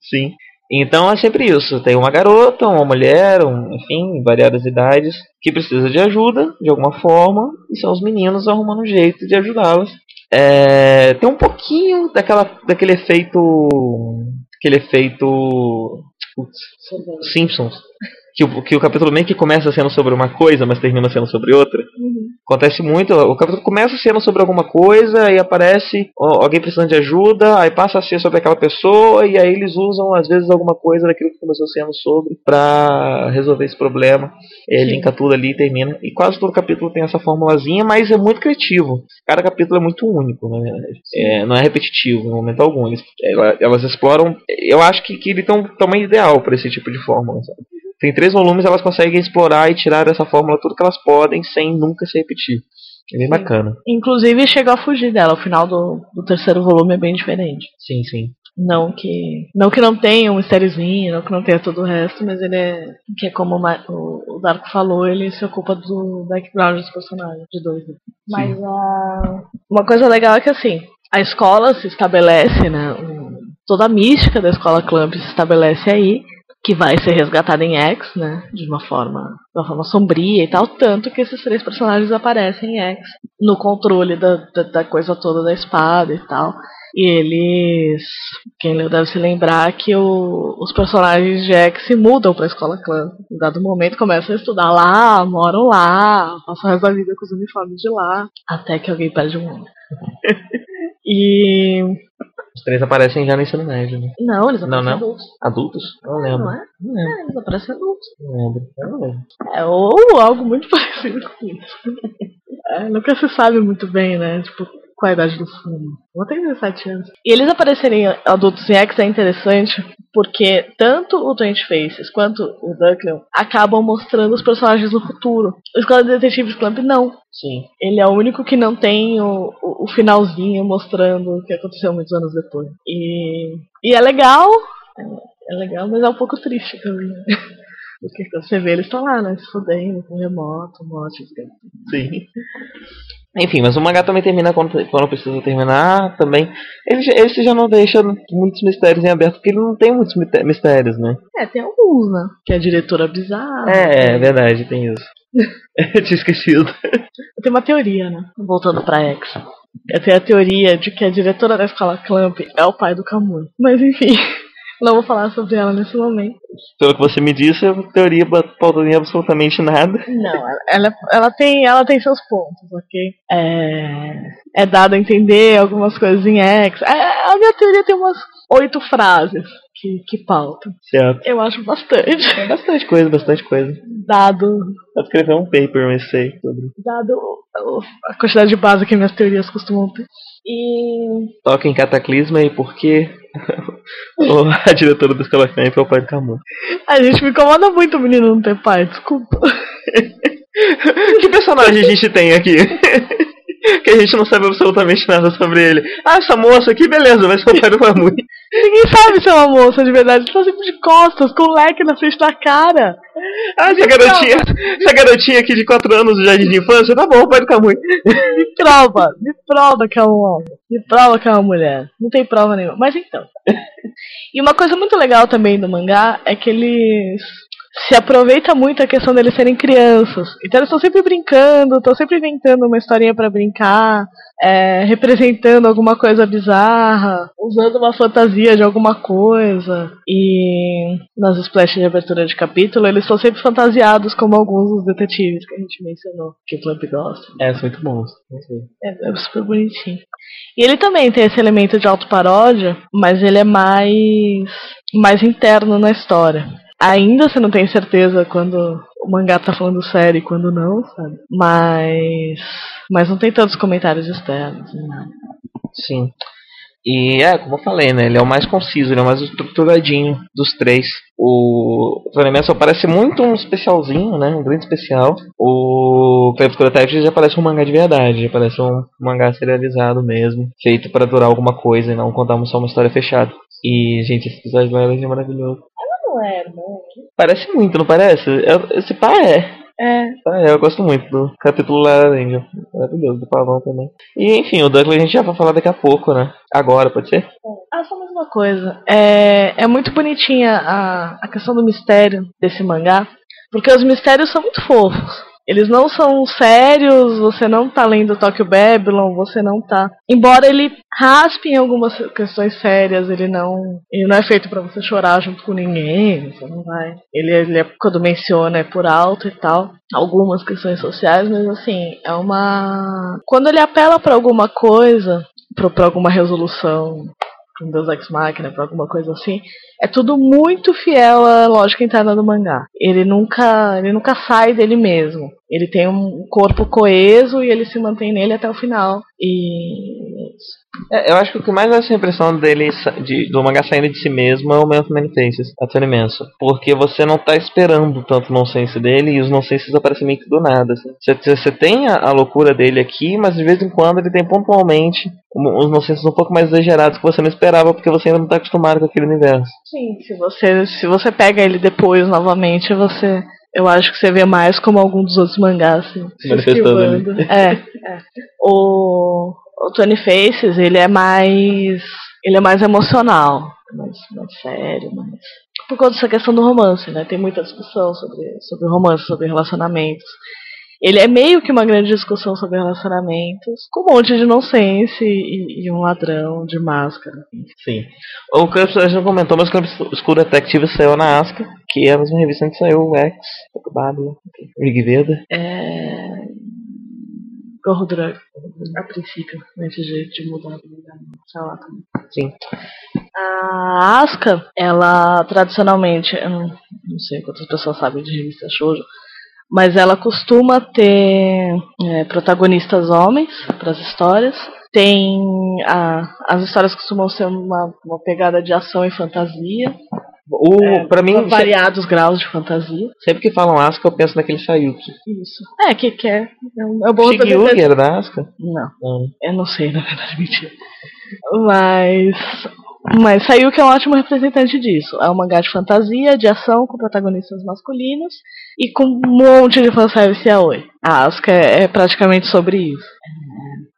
Sim. Então é sempre isso. Tem uma garota, uma mulher, um, enfim, variadas idades, que precisa de ajuda, de alguma forma, e são os meninos arrumando um jeito de ajudá-las. É, tem um pouquinho daquela, daquele efeito. Aquele efeito. putz, Simpsons. Que o, que o capítulo meio que começa sendo sobre uma coisa, mas termina sendo sobre outra. Acontece muito, o capítulo começa sendo sobre alguma coisa e aparece alguém precisando de ajuda, aí passa a ser sobre aquela pessoa e aí eles usam às vezes alguma coisa daquilo que começou sendo sobre pra resolver esse problema. É, linka tudo ali e termina. E quase todo capítulo tem essa formulazinha, mas é muito criativo. Cada capítulo é muito único, na verdade. É, não é repetitivo em momento algum. Eles, ela- elas exploram. Eu acho que, que ele tem um tamanho ideal para esse tipo de fórmula. sabe? Tem três volumes, elas conseguem explorar e tirar dessa fórmula tudo que elas podem sem nunca se repetir. É bem Sim. bacana. Inclusive chegou a fugir dela. O final do, do terceiro volume é bem diferente. Sim, sim. Não que não que não tenha um mistériozinho, não que não tenha todo o resto, mas ele é que é como o o, o Darko falou, ele se ocupa do background dos personagens de dois. né? Mas a uma coisa legal é que assim a escola se estabelece, né? o- toda a mística da escola Clamp se estabelece aí, que vai ser resgatada em X, né? De uma forma, de uma forma sombria e tal, tanto que esses três personagens aparecem em X no controle da, da, da coisa toda da espada e tal. E eles. Quem leu deve se lembrar que o- os personagens de X se mudam pra escola clã. Em dado momento começam a estudar lá, moram lá, passam o resto da vida com os uniformes de lá, até que alguém perde um olho. *laughs* e. Os três aparecem já no ensino médio, né? Não, eles Não, aparecem não. adultos. Adultos? Eu não lembro. Não é? Não lembro. É, eles aparecem adultos. Não lembro. Eu não lembro. É, ou algo muito *laughs* parecido com isso. É, nunca se sabe muito bem, né? Tipo, qual a idade do filme. Vou ter 17 anos. E eles aparecerem adultos em X é interessante porque tanto o Twenty Faces quanto o Ducklion acabam mostrando os personagens no futuro. O Escola de Detetives Club não. Sim. Ele é o único que não tem o, o, o finalzinho mostrando o que aconteceu muitos anos depois. E, e é legal, é, é legal, mas é um pouco triste também. né? *laughs* Porque quando você vê, eles estão lá, né? Se fudendo com remoto, morte. Sim. *laughs* Enfim, mas o mangá também termina quando, quando precisa terminar também. Ele, já- esse já não deixa muitos mistérios em aberto, porque ele não tem muitos mistérios, né? É, tem alguns, né? Que é a diretora bizarra. É, é verdade, tem isso. *laughs* Eu tinha esquecido. Eu tenho uma teoria, né? Voltando pra X. Eu tenho a teoria de que a diretora da escola Clamp é o pai do Kamui. Mas enfim, não vou falar sobre ela nesse momento. Pelo que você me disse, a teoria pauta em absolutamente nada. Não, ela, ela, tem, ela tem seus pontos, ok? É, é dado a entender algumas coisas em X. É, a minha teoria tem umas oito frases que, que pautam. Certo. Eu acho bastante. É bastante coisa, bastante coisa. Dado, Vou escrever um paper, um essay sobre. dado a quantidade de base que minhas teorias costumam ter. E Toca em Cataclisma e por que o- a diretora do Escola Camp é o pai do Camus. a gente me incomoda muito o menino não ter pai, desculpa. *laughs* Que personagem a gente tem aqui? Que a gente não sabe absolutamente nada sobre ele. Ah, essa moça aqui, beleza, vai ser o pai do Camus. *laughs* Ninguém sabe se é uma moça de verdade. Tá sempre de costas, com o leque na frente da cara. Ah, essa garotinha, essa garotinha aqui de 4 anos do jardim de infância, tá bom, o pai do Camus. Me prova, me prova que é um homem. Me prova que é uma mulher. Não tem prova nenhuma. Mas então. *laughs* E uma coisa muito legal também do mangá é que eles se aproveita muito a questão deles serem crianças. Então eles estão sempre brincando, estão sempre inventando uma historinha pra brincar, é, representando alguma coisa bizarra, usando uma fantasia de alguma coisa. E nas splashes de abertura de capítulo, eles são sempre fantasiados como alguns dos detetives que a gente mencionou, que o Clamp gosta. É, são muito bons. É, é super bonitinho. E ele também tem esse elemento de autoparódia, mas ele é mais mais interno na história. Ainda você não tem certeza quando o mangá tá falando sério e quando não, sabe? Mas mas não tem tantos comentários externos. nada. Sim. E é, como eu falei, né? Ele é o mais conciso, ele é o mais estruturadinho dos três. O Funimation parece muito um especialzinho, né? Um grande especial. O Crepúsculo Detective já parece um mangá de verdade, já parece um mangá serializado mesmo, feito para durar alguma coisa e não contar só uma história fechada. E, gente, esse episódio do Island é maravilhoso. Não é, não. Parece muito, não parece? Esse pá é. É. Ah, é, eu gosto muito do capítulo Laranja. Maravilhoso, do pavão também. E enfim, o Douglas a gente já vai falar daqui a pouco, né? Agora, pode ser? Ah, só mais uma coisa. É, é muito bonitinha a, a questão do mistério desse mangá, porque os mistérios são muito fofos. Eles não são sérios, você não tá lendo Tokyo Babylon, você não tá. Embora ele raspe em algumas questões sérias, ele não. Ele não é feito pra você chorar junto com ninguém, você não vai. Ele, ele é, quando menciona é por alto e tal. Algumas questões sociais, mas assim, é uma. Quando ele apela pra alguma coisa, pra alguma resolução um Deus Ex Machina, pra alguma coisa assim. É tudo muito fiel à lógica interna do mangá. Ele nunca, ele nunca sai dele mesmo. Ele tem um corpo coeso e ele se mantém nele até o final. E é. É, eu acho que o que mais dá essa impressão dele, de, do mangá saindo de si mesmo, é o Many Many Faces, ator imenso. Porque você não tá esperando tanto o nonsense dele e os nonsenses aparecem meio que do nada. assim. Você, você tem a, a loucura dele aqui, mas de vez em quando ele tem pontualmente um- uns nonsenses um pouco mais exagerados que você não esperava porque você ainda não tá acostumado com aquele universo. Sim, se você, se você pega ele depois novamente, você. Eu acho que você vê mais como algum dos outros mangás se, Se manifestando. É, *laughs* é. O, o Tony Faces, ele é mais. Ele é mais emocional, mais, mais sério, mais. Por conta dessa questão do romance, né? Tem muita discussão sobre, sobre romance, sobre relacionamentos. Ele é meio que uma grande discussão sobre relacionamentos, com um monte de nonsense e, e um ladrão de máscara. Sim. O Campos a gente não comentou, mas o Campos Escuro Detective saiu na Asca, que é a mesma revista que saiu o X, o Babylon, Rig Veda. É. Gorro Drug, a princípio, antes de, de mudar, sei lá também. Sim. A Asuka, ela tradicionalmente, eu não, não sei quantas pessoas sabem de revista shoujo, mas ela costuma ter é, protagonistas homens para as histórias. Tem a, as histórias costumam ser uma, uma pegada de ação e fantasia, O, é, pra mim, variados graus de fantasia. sempre que falam Asca, eu penso naquele Sayuki. Isso. É, que, que é, é é um bom representante- era da Asca? Não. Não. Eu não sei, na verdade, *laughs* mentira. Mas. Mas que é um ótimo representante disso. É um mangá de fantasia, de ação, com protagonistas masculinos e com um monte de fanservice yaoi. A Asuka é, é praticamente sobre isso.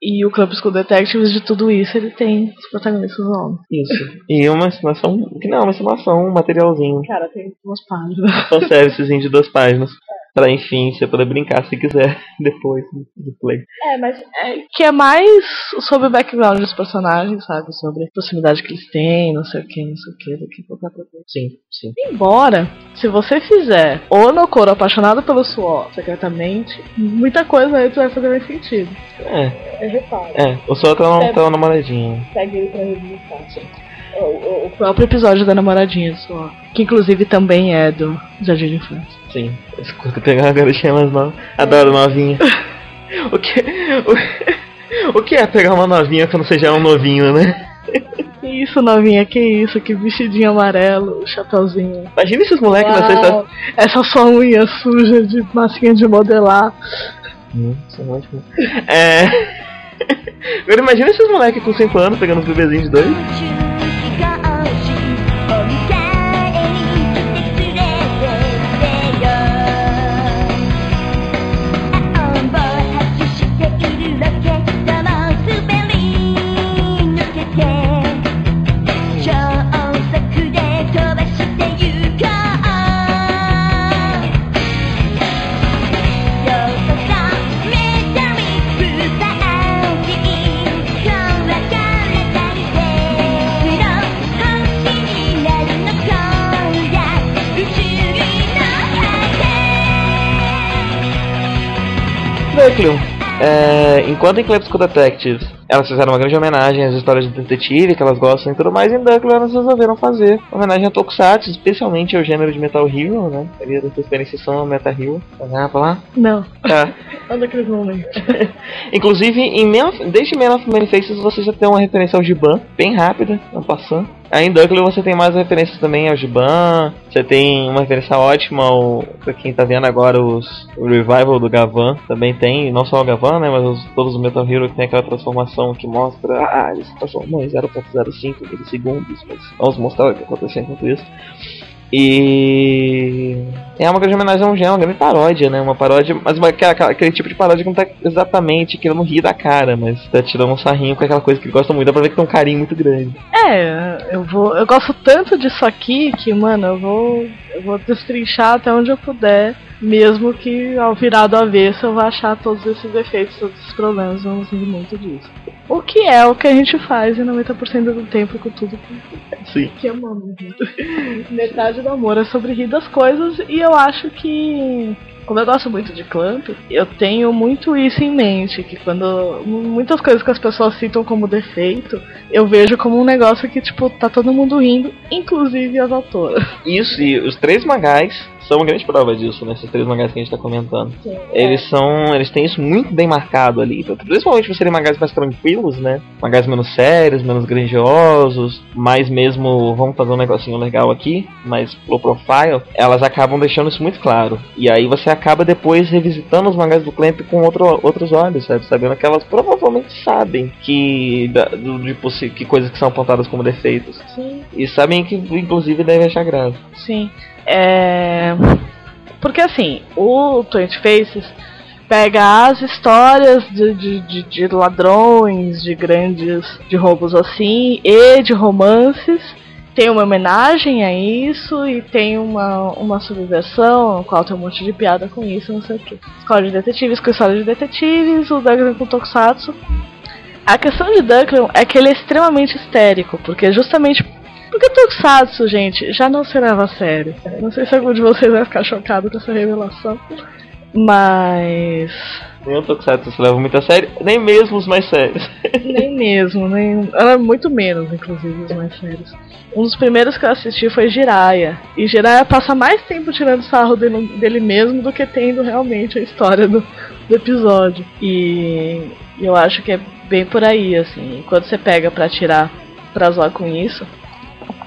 E o Club School Detectives, de tudo isso, ele tem os protagonistas homens. Isso. E uma encenação, que não, uma encenação, um materialzinho. Cara, tem duas páginas. Fanservicezinho de duas páginas. Pra enfim, você poder brincar se quiser *laughs* depois do play. É, mas é, que é mais sobre o background dos personagens, sabe? Sobre a proximidade que eles têm, não sei o que, não sei o que, do que qualquer outra coisa. Sim, sim. Embora, se você fizer o Nokoro apaixonado pelo suor secretamente, muita coisa aí tu vai fazer mais sentido. É, É reparo. é. O só tá, É. tá namoradinha. Segue ele pra revisitar. O, o- o próprio episódio da namoradinha do suor. Que inclusive também é do Jardim de Infância. Sim, escuta pegar uma garotinha mais nova. Adoro novinha. *laughs* o que. O, o que é pegar uma novinha quando você já é um novinho, né? Que isso, novinha, que isso, que vestidinho amarelo, chapeuzinho. Imagina esses moleques na sexta. Essa sua unha suja de massinha de modelar. Hum, isso é ótimo. É. *laughs* Agora imagina esses moleques com 5 anos pegando os bebezinhos de dois. Núcleo. É, enquanto em Clepsco Detectives elas fizeram uma grande homenagem às histórias de detetive que elas gostam e tudo mais, em Duckle elas resolveram fazer homenagem a Tokusatsu, especialmente ao gênero de Metal Hero, né? Ali da sua experienciação Metal Hero. Tá pra lá? Não, Tá. *laughs* olha aqueles momentos. *laughs* Inclusive, em Man of- desde Man of Many Faces você já tem uma referência ao Giban, bem rápida, não passando. Aí em Duckle você tem mais referências também ao Giban, você tem uma referência ótima ao, pra quem tá vendo agora os, o revival do Gavan, também tem, não só o Gavan, né, mas os- todos os Metal Hero que tem aquela transformação que mostra, ah, ele se transformou em 0.05 milissegundos, mas vamos mostrar o que aconteceu enquanto isso. E é uma grande homenagem a um gênero, uma grande paródia, né? Uma paródia, mas uma, aquela- aquele tipo de paródia que não tá exatamente querendo rir da cara, mas tá tirando um sarrinho com aquela coisa que ele gosta muito, dá pra ver que tem um carinho muito grande. É, eu vou. Eu gosto tanto disso aqui que, mano, eu vou. Eu vou destrinchar até onde eu puder. Mesmo que ao virar do avesso eu vá achar todos esses defeitos, todos esses problemas, vamos rir muito disso. O que é o que a gente faz em 90% do tempo com tudo que, Sim. que amamos. *laughs* Metade do amor é sobre rir das coisas e eu acho que. Como eu gosto muito de Clamp, eu tenho muito isso em mente, que quando muitas coisas que as pessoas citam como defeito, eu vejo como um negócio que, tipo, tá todo mundo rindo, inclusive as autoras. Isso, e os três mangás são uma grande prova disso, né? Esses três mangás que a gente tá comentando. Eles são. Eles têm isso muito bem marcado ali. Principalmente por serem mangás mais tranquilos, né? Mangás menos sérios, menos grandiosos, mais mesmo. Vamos fazer um negocinho legal aqui, mais low profile. Elas acabam deixando isso muito claro. E aí você acaba depois revisitando os mangás do Clamp com outro, outros olhos, sabe? Sabendo que elas provavelmente sabem que. Da, do, de que coisas que são apontadas como defeitos. Sim. E sabem que inclusive devem achar graça. Sim. É. Porque assim, o Twenty Faces pega as histórias de, de, de, de ladrões, de grandes. de roubos assim, e de romances. Tem uma homenagem a isso e tem uma, uma subversão, no qual tem um monte de piada com isso, não sei o que. Escola de detetives com história de detetives, o Duckling com Tokusatsu. A questão de Duckling é que ele é extremamente histérico, porque justamente porque Tokusatsu, gente, já não se leva a sério. Não sei se algum de vocês vai ficar chocado com essa revelação. Mas. Nem o Tokusatsu se leva muito a sério, nem mesmo os mais sérios. Nem *laughs* mesmo, nem. Era muito menos, inclusive, os mais sérios. Um dos primeiros que eu assisti foi Jiraiya. E Jiraiya passa mais tempo tirando sarro dele, dele mesmo do que tendo realmente a história do, do episódio. E eu acho que é bem por aí, assim. Quando você pega pra tirar, pra zoar com isso,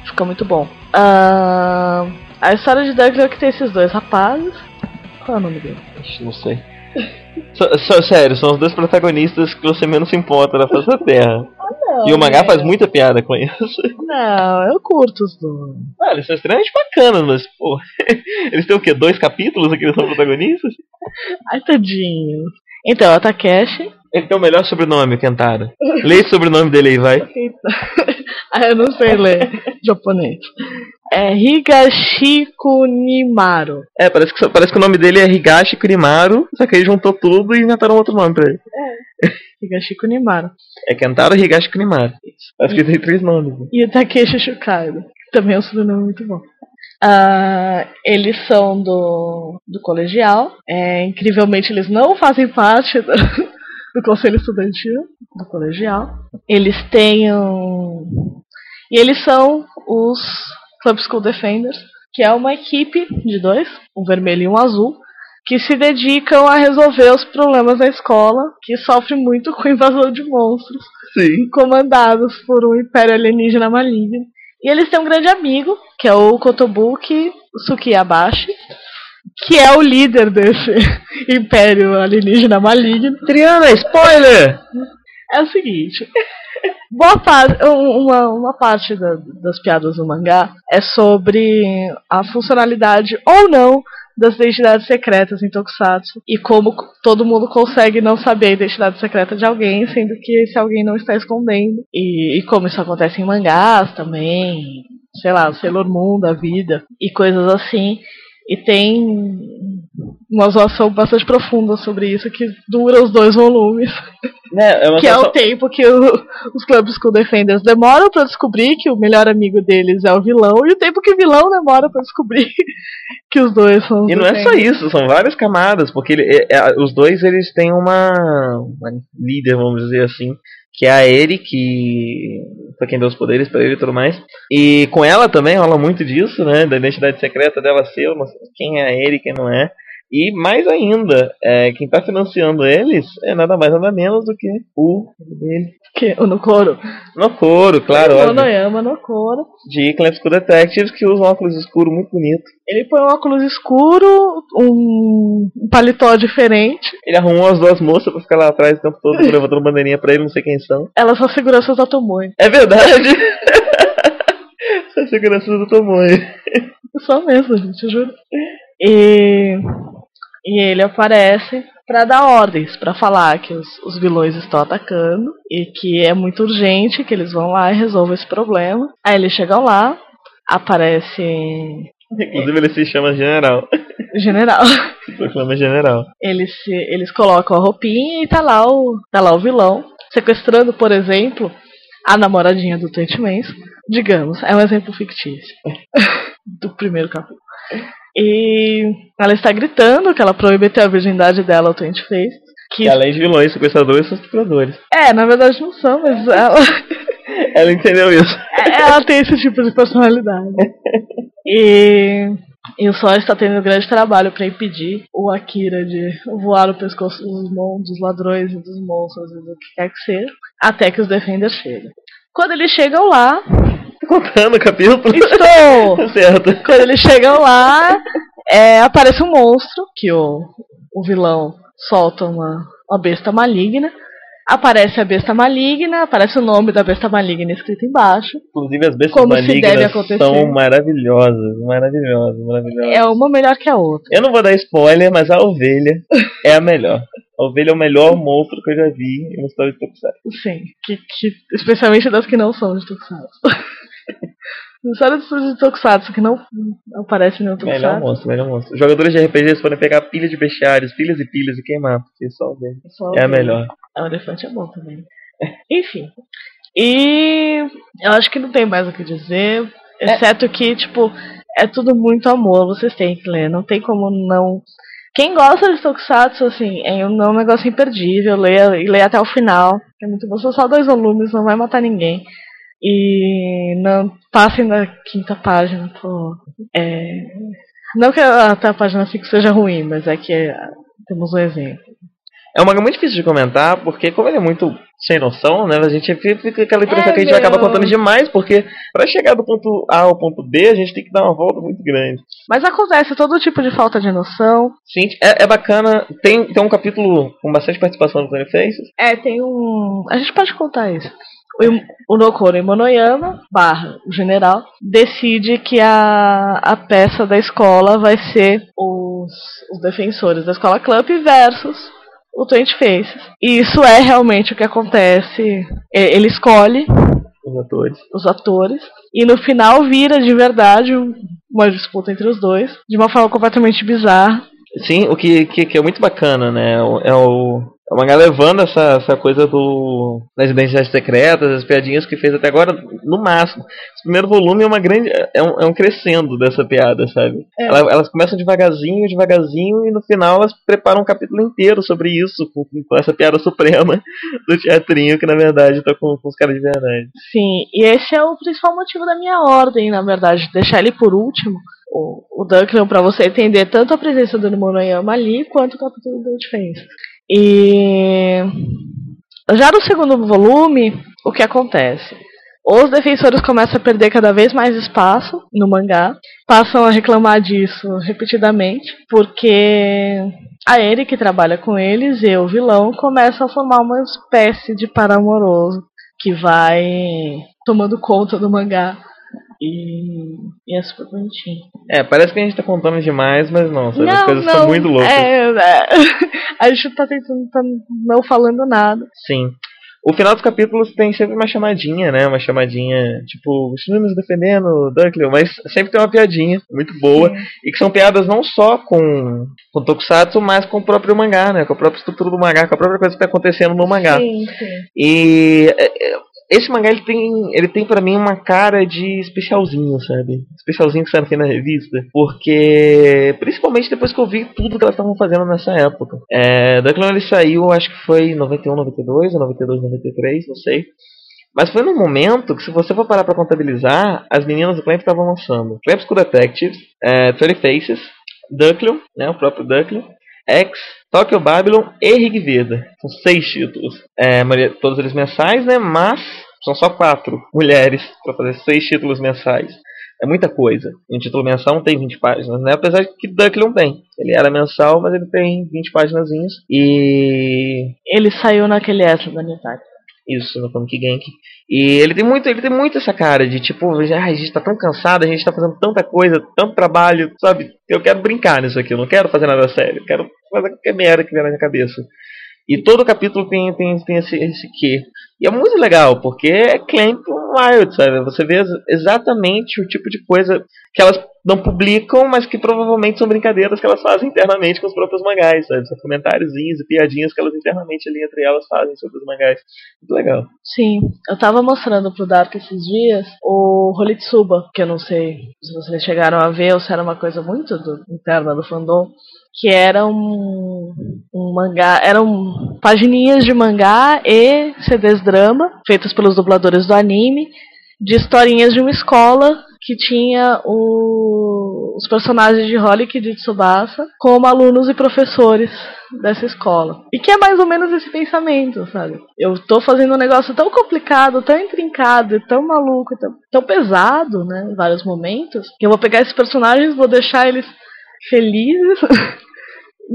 fica muito bom. Ah, a história de Douglas é que tem esses dois rapazes. Qual é o nome dele? Não sei. Só- só- sério, são os dois protagonistas que você menos se importa na face da Terra. *laughs* e o mangá faz muita piada com isso. Não, eu curto os dois. Ah, eles são extremamente bacanas, mas, pô. *laughs* Eles têm o quê? Dois capítulos que eles são protagonistas? Ai, tadinho. Então, a Takeshi. Ele tem o melhor sobrenome, Kentaro. Lê esse sobrenome dele aí, vai. *laughs* ah, eu não sei ler japonês. É Higashiko Nimaru. É, parece que, parece que o nome dele é Higashi Kurimaru, só que aí juntou tudo e inventaram outro nome pra ele. Higashiko Nimaru. É Kentaro Higashi Kurimaru. Acho que tem três nomes. né? E o Takeshi Shukairo. que Também é um sobrenome muito bom. Ah, eles são do, do colegial. É, incrivelmente, eles não fazem parte do, do conselho estudantil do colegial. Eles têm um. E eles são os Club School Defenders, que é uma equipe de dois, um vermelho e um azul, que se dedicam a resolver os problemas da escola, que sofre muito *laughs* com invasão de monstros Sim. comandados por um império alienígena maligno. E eles têm um grande amigo, que é o Kotobuki Tsukiyabashi, que é o líder desse *laughs* império alienígena maligno. Triana, spoiler! É o seguinte. *laughs* Boa parte, uma, uma parte da- das piadas do mangá é sobre a funcionalidade ou não das identidades secretas em Tokusatsu e como todo mundo consegue não saber a identidade secreta de alguém, sendo que esse alguém não está escondendo. E, e como isso acontece em mangás também, sei lá, Sailor Moon da vida e coisas assim. E tem uma zoação bastante profunda sobre isso que dura os dois volumes. É uma *laughs* Que é o situação- tempo que o- os Club School Defenders demoram pra descobrir que o melhor amigo deles é o vilão, e o tempo que o vilão demora pra descobrir *laughs* que os dois são os E não é só isso, são várias camadas, porque ele- é- é- os dois eles têm uma, uma líder, vamos dizer assim, que é a Eri, que foi quem deu os poderes pra ele e tudo mais. E com ela também rola muito disso, né? Da identidade secreta dela ser, quem é Eri, quem não é. E mais ainda, é, quem tá financiando eles é nada mais nada menos do que o dele. Que, o Nokoro. No couro, claro, o óbvio, Monoyama Nokoro. de Clan School Detectives que usa um óculos escuro muito bonito. Ele põe um óculos escuro, um, paletó diferente. Ele arrumou as duas moças pra ficar lá atrás o tempo todo, *laughs* levantando bandeirinha pra ele, não sei quem são. Elas são seguranças da Tomoe. É verdade! *laughs* Essa segurança do Tomoe. Só mesmo, gente, eu juro. E, e ele aparece pra dar ordens, pra falar que os, os vilões estão atacando e que é muito urgente que eles vão lá e resolvam esse problema. Aí eles chegam lá, aparece Inclusive ele se chama General. *laughs* general. Se proclama General. Eles, se, eles colocam a roupinha e tá lá o, tá lá o vilão, sequestrando, por exemplo, a namoradinha do Twenty Mans. Digamos, é um exemplo fictício *laughs* do primeiro capítulo. E ela está gritando que ela prometeu a virgindade dela ao Twenty Face. Que, Que além de vilões, sequestradores são estupradores. é, na verdade não são, mas ela, *laughs* Ela entendeu isso. ela tem esse tipo de personalidade. *laughs* E, e o Sol está tendo um grande trabalho para impedir o Akira de voar no pescoço dos, mon dos ladrões e dos monstros e do que quer que seja, até que os Defenders chegam. Quando eles chegam lá, contando o capítulo. estou! *laughs* Tá certo. Quando eles chegam lá, é, aparece um monstro, que o, o vilão solta uma, uma besta maligna. Aparece a besta maligna, aparece o nome da besta maligna escrito embaixo. Inclusive as bestas Como se deve malignas acontecer. são maravilhosas. Maravilhosas, maravilhosas. É uma melhor que a outra. Eu não vou dar spoiler, mas a ovelha é a melhor. A ovelha é o melhor monstro que eu já vi em uma história de Tokusatsu. Sim, que, que, especialmente das que não são de Tokusatsu. *laughs* Histórias de Tokusatsu que não aparecem no Melhor Tokusatsu. monstro, melhor monstro. Os jogadores de RPG eles podem pegar pilhas de bestiários, pilhas e pilhas e queimar, porque só a ovelha Só é a o- melhor. O elefante é bom também. Enfim. E eu acho que não tem mais o que dizer. Exceto que, tipo, é tudo muito amor, vocês têm que ler. Não tem como não. Quem gosta de Tokusatsu, assim, é um, é um negócio imperdível. Leia, e leia até o final. É muito bom. São só dois volumes, não vai matar ninguém. E não passem da quinta página, pô. É, não que até a página 5 seja ruim, mas é que é, temos um exemplo. É um manga muito difícil de comentar, porque como ele é muito sem noção, né? A gente fica fica aquela impressão É, que a gente meu. acaba contando demais, porque pra chegar do ponto A ao ponto B, a gente tem que dar uma volta muito grande. Mas acontece todo tipo de falta de noção. Sim, é, é bacana. Tem, tem um capítulo com bastante participação do Tony Faces. É, tem um. A gente pode contar isso. O, o Nokoro Imonoyama, barra, o general, decide que a, a peça da escola vai ser os, os defensores da escola Club versus o Twenty Faces. E isso é realmente o que acontece. E- Ele escolhe Os atores. os atores E no final vira de verdade um- uma disputa entre os dois, de uma forma completamente bizarra. Sim, o que, que, que é muito bacana, né? É o, é o mangá levando essa, essa coisa do das identidades secretas, as piadinhas que fez até agora, no máximo. Esse primeiro volume é uma grande. é um, é um crescendo dessa piada, sabe? É. Ela- elas começam devagarzinho, devagarzinho, e no final elas preparam um capítulo inteiro sobre isso, com, com essa piada suprema *laughs* do teatrinho, que na verdade tá com, com os caras de verdade. Sim, e esse é o principal motivo da minha ordem, na verdade, deixar ele por último, o, o Dunkleon, pra você entender tanto a presença do Monoyama ali, quanto o capítulo do Defense. E já no segundo volume, o que acontece? Os defensores começam a perder cada vez mais espaço no mangá, passam a reclamar disso repetidamente, porque a Eri, que trabalha com eles, e o vilão, começam a formar uma espécie de par amoroso que vai tomando conta do mangá. E, e é super bonitinho. É, parece que a gente tá contando demais, mas não, sabe? As coisas são muito loucas. É, é, *laughs* a gente tá tentando, tá não falando nada. Sim. O final dos capítulos tem sempre uma chamadinha, né? Uma chamadinha, tipo, estamos defendendo o Dunkleon, mas sempre tem uma piadinha muito boa. Sim. E que são piadas não só com, com Tokusatsu, mas com o próprio mangá, né? Com a própria estrutura do mangá, com a própria coisa que tá acontecendo no mangá. Sim, sim. E é, é, esse mangá ele tem, ele tem para mim uma cara de especialzinho, sabe? Especialzinho que sai aqui na revista, porque principalmente depois que eu vi tudo que elas estavam fazendo nessa época. É, Dunkleon ele saiu, acho que foi em 91, 92 ou 92, 93, não sei. Mas foi num momento que, se você for parar pra contabilizar, as meninas do Clamp estavam lançando Clamp School Detectives, é, 30 Faces, Dunkleon, né, o próprio Dunkleon, X, Tokyo Babylon e Rig Veda. São seis títulos. É, todos eles mensais, né? Mas são só quatro mulheres para fazer seis títulos mensais. É muita coisa. Um título mensal não tem 20 páginas, né? Apesar de que Dunkleon tem. Ele era mensal, mas ele tem 20 páginas. E Ele saiu naquele extra da metade. Isso, no Comic Gank. E ele tem muito, ele tem muito essa cara de tipo, "Ai, a gente tá tão cansado, a gente tá fazendo tanta coisa, tanto trabalho, sabe? Eu quero brincar nisso aqui, eu não quero fazer nada sério, eu quero fazer qualquer merda que vier na minha cabeça. E todo capítulo tem, tem, tem esse, esse quê. E é muito legal, porque é Clamp Wild, sabe? Você vê ex- exatamente o tipo de coisa que elas não publicam, mas que provavelmente são brincadeiras que elas fazem internamente com os próprios mangás, sabe? São comentáriozinhos e piadinhas que elas internamente ali entre elas fazem sobre os mangás. Muito legal. Sim, eu tava mostrando pro Dark esses dias o Holitsuba, que eu não sei se vocês chegaram a ver ou se era uma coisa muito do- interna do fandom, que era um, um mangá, eram pagininhas de mangá e CDs drama, feitos pelos dubladores do anime, de historinhas de uma escola que tinha o- os personagens de Holic de Tsubasa como alunos e professores dessa escola. E que é mais ou menos esse pensamento, sabe? Eu tô fazendo um negócio tão complicado, tão intrincado, e tão maluco, tão, tão pesado, né, em vários momentos, que eu vou pegar esses personagens, vou deixar eles felizes *laughs*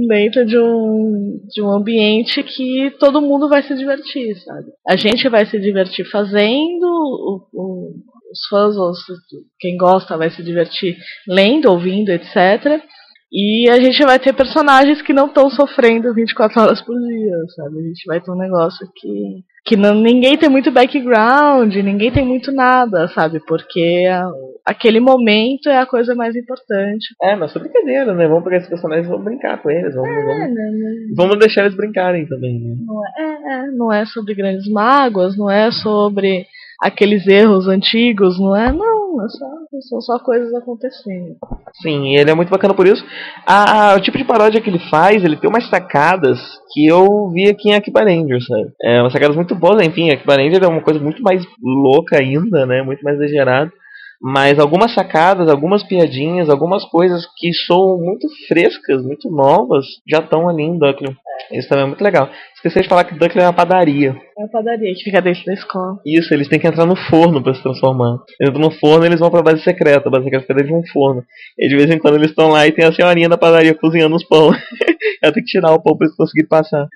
dentro de um, de um ambiente que todo mundo vai se divertir, sabe? A gente vai se divertir fazendo, o, o- os fãs, os, quem gosta vai se divertir lendo, ouvindo, etc. E a gente vai ter personagens que não estão sofrendo 24 horas por dia, sabe? A gente vai ter um negócio que, que não, ninguém tem muito background, ninguém tem muito nada, sabe? Porque a- aquele momento é a coisa mais importante. É, mas foi brincadeira, né? Vamos pegar esses personagens e vamos brincar com eles. Vamos, É, vamos, né, né? vamos deixar eles brincarem também, né? Não é, é, é, não é sobre grandes mágoas, não é sobre aqueles erros antigos, não é? Não, é só, são só coisas acontecendo. Sim, ele é muito bacana por isso. A, o tipo de paródia que ele faz, ele tem umas sacadas que eu vi aqui em Akiba Ranger, sabe? É, umas sacadas muito boas, enfim, Akiba Ranger é uma coisa muito mais louca ainda, né? Muito mais exagerada. Mas algumas sacadas, algumas piadinhas, algumas coisas que são muito frescas, muito novas, já estão ali em Duckling. Isso também é muito legal. Esqueci de falar que Duckling é uma padaria. É a padaria que fica dentro da escola. Isso, eles têm que entrar no forno pra se transformar. Entram no forno eles vão pra base secreta. A base secreta fica dentro de um forno. E de vez em quando eles estão lá e tem a senhorinha da padaria cozinhando os pão. *laughs* Ela tem que tirar o pão pra eles conseguirem passar.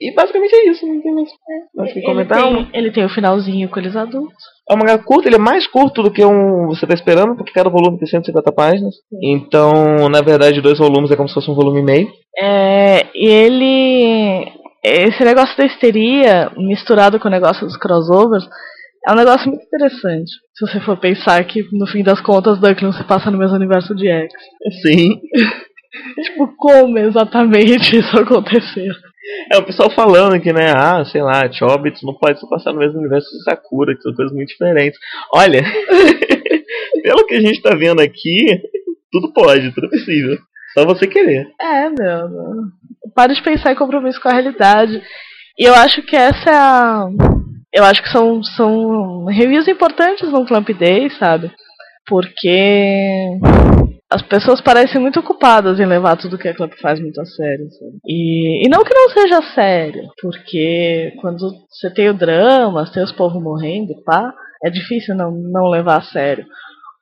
E basicamente é isso, não tem mais mais o que Ele comentar. tem, ele tem o finalzinho com eles adultos. É um mangá curto, ele é mais curto do que um você tá esperando, porque cada volume tem 150 páginas. Então, na verdade, dois volumes é como se fosse um volume e meio. É, e ele. Esse negócio da histeria, misturado com o negócio dos crossovers, É um negócio muito interessante. Se você for pensar que, no fim das contas, Duckling se passa no mesmo universo de X. Sim. *laughs* Tipo, como exatamente isso aconteceu? É o pessoal falando que, né, ah, sei lá, Chobits não pode se passar no mesmo universo de Sakura, que são coisas muito diferentes. Olha, *laughs* pelo que a gente tá vendo aqui, tudo pode, tudo é possível. Só você querer. É, meu. não. Para de pensar em compromisso com a realidade. E eu acho que essa é a. Eu acho que são, são reviews importantes no Clamp Day, sabe? Porque as pessoas parecem muito ocupadas em levar tudo que a Clamp faz muito a sério. Sabe? E, e não que não seja sério, porque quando você tem o drama, você tem os povos morrendo, pá, é difícil não, não levar a sério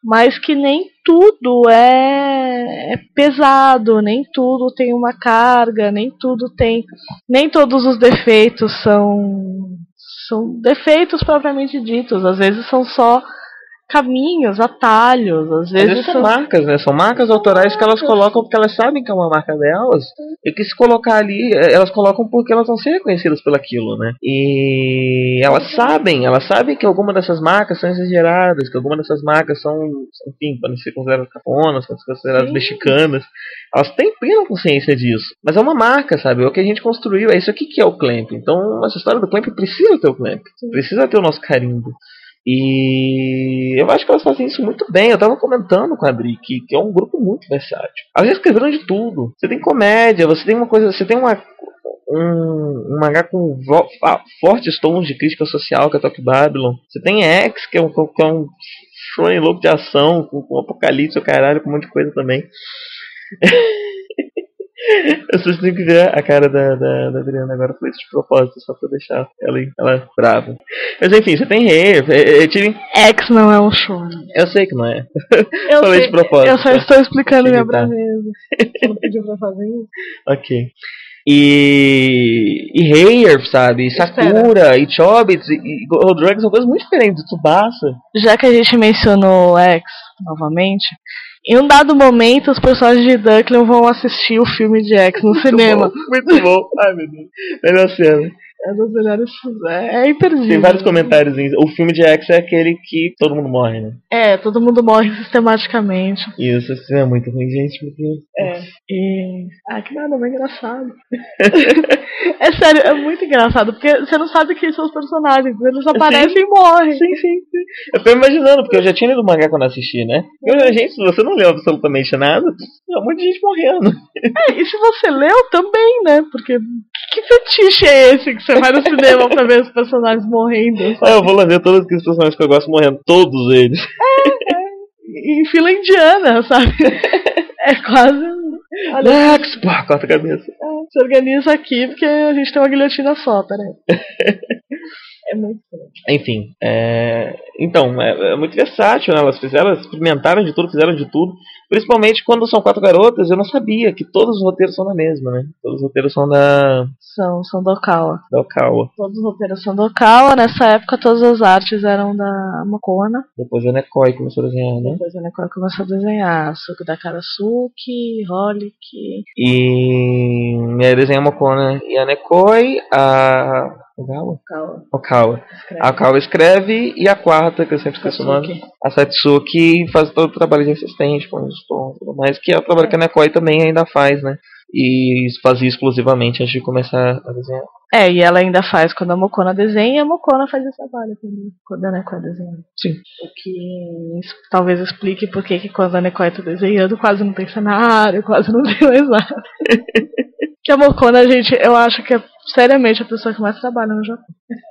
mas que nem tudo é, é pesado, nem tudo tem uma carga, nem tudo tem, nem todos os defeitos são são defeitos propriamente ditos, às vezes são só caminhos, atalhos, às Às vezes, vezes são marcas, né? São marcas autorais que elas colocam porque elas sabem que é uma marca delas. E que se colocar ali, eh, elas colocam porque elas vão ser reconhecidas por aquilo, né? E elas sabem, elas sabem que alguma dessas marcas são exageradas, que alguma dessas marcas são, enfim, podem ser consideradas caponas, podem ser consideradas Sim. mexicanas. Elas têm plena consciência disso. Mas é uma marca, sabe? É o que a gente construiu, é isso aqui que é o Clamp. Então, essa história do Clamp precisa ter o Clamp. Precisa ter o nosso carimbo. E eu acho que elas fazem isso muito bem. Eu tava comentando com a Adri que, que é um grupo muito versátil. Elas escreveram de tudo. Você tem comédia, você tem uma coisa. Você tem uma. Um, um mangá com fortes tons de crítica social, que é Tokyo Babylon. Você tem X, que é um, que é um shonen louco de ação, com, com apocalipse, o caralho, com um monte de coisa também. *laughs* Eu só tenho que ver a cara da, da, da Adriana agora. Foi isso de propósito, só pra deixar ela, ela brava. Mas enfim, você tem é- é- tive- X não é um show. Eu sei que não é. Eu, *laughs* Falei sei, de propósito. eu só tá? estou explicando minha braveza. Você *laughs* não pediu pra fazer isso? Ok. E. E Heier, sabe? E Sakura, e Chobits, e, e Gold Dragon são coisas muito diferentes. Tsubasa. Já que a gente mencionou X novamente, em um dado momento os personagens de Duckling vão assistir o filme de X no cinema. Muito bom. Muito bom. Ai, meu Deus. Melhor cena. É dos melhores. É, é imperdível. Tem vários comentários. O filme de X é aquele que todo mundo morre, né? É, todo mundo morre sistematicamente. Isso, esse filme é muito ruim, gente. É. E. Ah, que nada, é engraçado. *laughs* é sério, é muito engraçado, porque você não sabe quem são os personagens, eles aparecem e morrem. Sim, sim, sim. Eu tô imaginando, porque eu já tinha lido o mangá quando assisti, né? Eu, gente, se você não leu absolutamente nada, tem um monte de gente morrendo. É, e se você leu também, né? Porque que fetiche é esse que você vai no cinema pra ver os personagens morrendo? Ah, eu vou lá ver todos aqueles personagens que eu gosto morrendo, todos eles. Em fila indiana, sabe? É quase. Olha, Max, pá, corta a cabeça. se organiza aqui porque a gente tem uma guilhotina só, peraí. *laughs* É muito. Enfim, é... então, é, é muito versátil, né? Elas fizeram, elas experimentaram de tudo, fizeram de tudo. Principalmente quando são quatro garotas, eu não sabia que todos os roteiros são da mesma, né? Todos os roteiros são da, São, são do Okawa. da Okawa. Todos os roteiros são do Okawa. Nessa época, todas as artes eram da Mokona. Depois a Nekoi começou a desenhar, né? Depois a Nekoi começou a desenhar Suki da Karasuki, Holic. E, aí desenha a Mokona e a Nekoi, a. Okawa? Okawa. Okawa. escreve. A Okawa escreve e a quarta, que eu sempre esqueço o nome, a Satsuki faz todo o trabalho de assistente, com os tons e tudo mais, que é o trabalho que a Nekoi também ainda faz, né? E fazia exclusivamente antes de começar a desenhar. É, e ela ainda faz quando a Mokona desenha, a Mokona faz esse trabalho também, quando a Nekoi desenha. Sim. O que es- talvez explique por que que quando a Nekoi tá desenhando quase não tem cenário, quase não tem mais nada. *laughs* que a Mokona, gente, eu acho que é seriamente a pessoa que mais trabalha no Japão.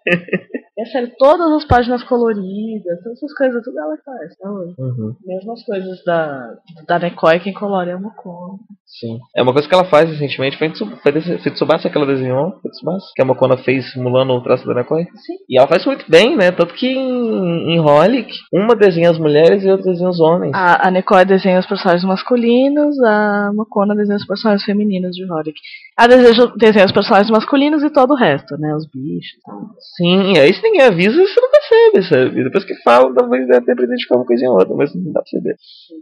*laughs* é sério, todas as páginas coloridas, todas essas coisas, tudo ela faz, tá hoje. Uhum. Mesmo as coisas da, da Nekoi, quem colore é a Mokona. Sim. É uma coisa que ela faz recentemente, foi em Tsu- foi desse- foi Tsubasa que ela desenhou, foi Tsubasa, que a Mokona fez simulando o traço da Nekoi. Sim. E ela faz muito bem, né? Tanto que em, em Holic, uma desenha as mulheres e outra desenha os homens. A, a Nekoi desenha os personagens masculinos, a Mokona desenha os personagens femininos de Horic. A deseja, desenha os personagens masculinos e todo o resto, né? Os bichos. e tal. Sim, e aí se ninguém avisa, você não percebe, sabe? Depois que fala, talvez dê até pra identificar uma coisinha ou outra, mas não dá pra saber.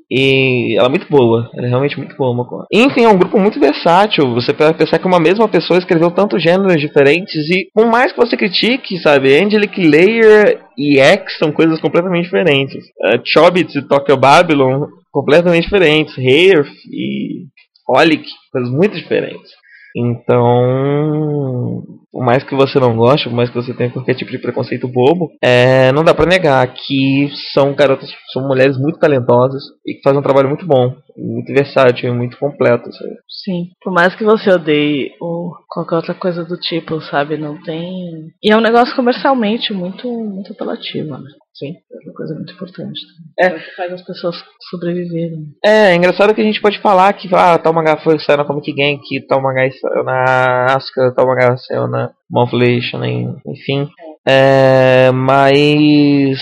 E ela é muito boa, ela é realmente muito boa. Em enfim, é um grupo muito versátil. Você pode pensar que uma mesma pessoa escreveu tantos gêneros diferentes e, por mais que você critique, sabe, Angelic Layer e X são coisas completamente diferentes. Uh, Chobits e Tokyo Babylon, completamente diferentes. Hair e Holic, coisas muito diferentes. Então, por mais que você não goste, por mais que você tenha qualquer tipo de preconceito bobo, é, não dá para negar que são garotas, são mulheres muito talentosas e que fazem um trabalho muito bom, muito versátil, muito completo. Sabe? Sim, por mais que você odeie ou qualquer outra coisa do tipo, sabe, não tem. E é um negócio comercialmente muito, muito apelativo, né? Sim, é uma coisa muito importante. É. É que faz as pessoas sobreviverem. É, é engraçado que a gente pode falar que ah, tal mangá foi saiu na Comic Game, que tal mangá saiu na Asuka, tal mangá saiu na Monflation, enfim. É, mas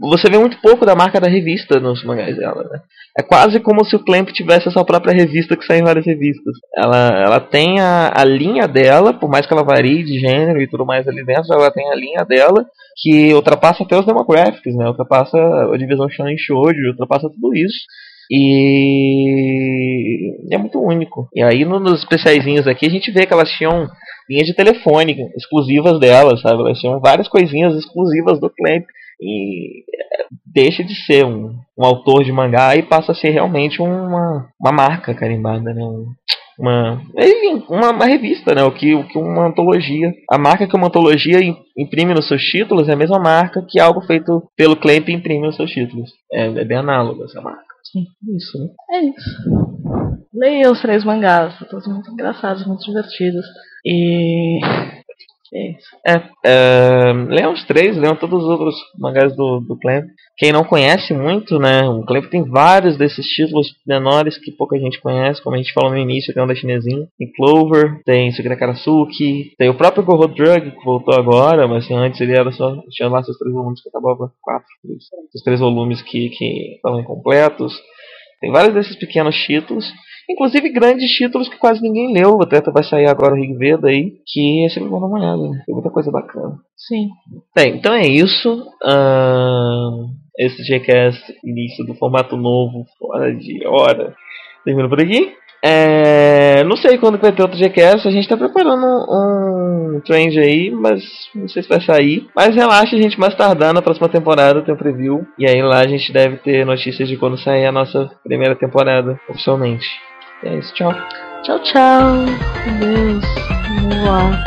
você vê muito pouco da marca da revista nos mangás dela, né? É quase como se o Clamp tivesse a sua própria revista que sai em várias revistas. Ela, ela tem a, a linha dela, por mais que ela varie de gênero e tudo mais ali dentro, ela tem a linha dela que ultrapassa até os demographics, né? Ultrapassa a divisão Shonen Shoujo, ultrapassa tudo isso. E é muito único. E aí nos especiaizinhos aqui a gente vê que elas tinham linhas de telefone exclusivas delas, sabe? Elas tinham várias coisinhas exclusivas do Clamp. E deixa de ser um, um autor de mangá e passa a ser realmente uma, uma marca carimbada, né? Um, uma, enfim, uma, uma, revista, né? O que, o que uma antologia. A marca que uma antologia imprime nos seus títulos é a mesma marca que algo feito pelo Clamp imprime nos seus títulos. É, é bem análogo essa marca. Sim, isso, né? É isso. Leia os três mangás, todos muito engraçados, muito divertidos. E. É. É, leiam os três, leiam todos os outros mangás do, do Clamp. Quem não conhece muito, né? O Clamp tem vários desses títulos menores que pouca gente conhece, como a gente falou no início, tem o da chinesinha. Tem Clover, tem Sugura Karasuki, tem o próprio Gorro Drug, que voltou agora, mas assim, antes ele era só. Tinha lá seus três volumes que acabava quatro, três. Três volumes que, que estavam incompletos. Tem vários desses pequenos títulos. Inclusive grandes títulos que quase ninguém leu. O Atleta vai sair agora o Rig Veda aí, que é sempre bom dar uma olhada. né? Tem muita coisa bacana. Sim. Bem, então é isso. Ahn, esse GCast, início do formato novo, fora de hora. Termina por aqui. É, não sei quando vai ter outro GCast. A gente tá preparando um, um trend aí, mas não sei se vai sair. Mas relaxa, a gente mais tardar na próxima temporada tem um preview. E aí lá a gente deve ter notícias de quando sair a nossa primeira temporada oficialmente. E é isso, tchau. Tchau, tchau. Deus. Vamos lá.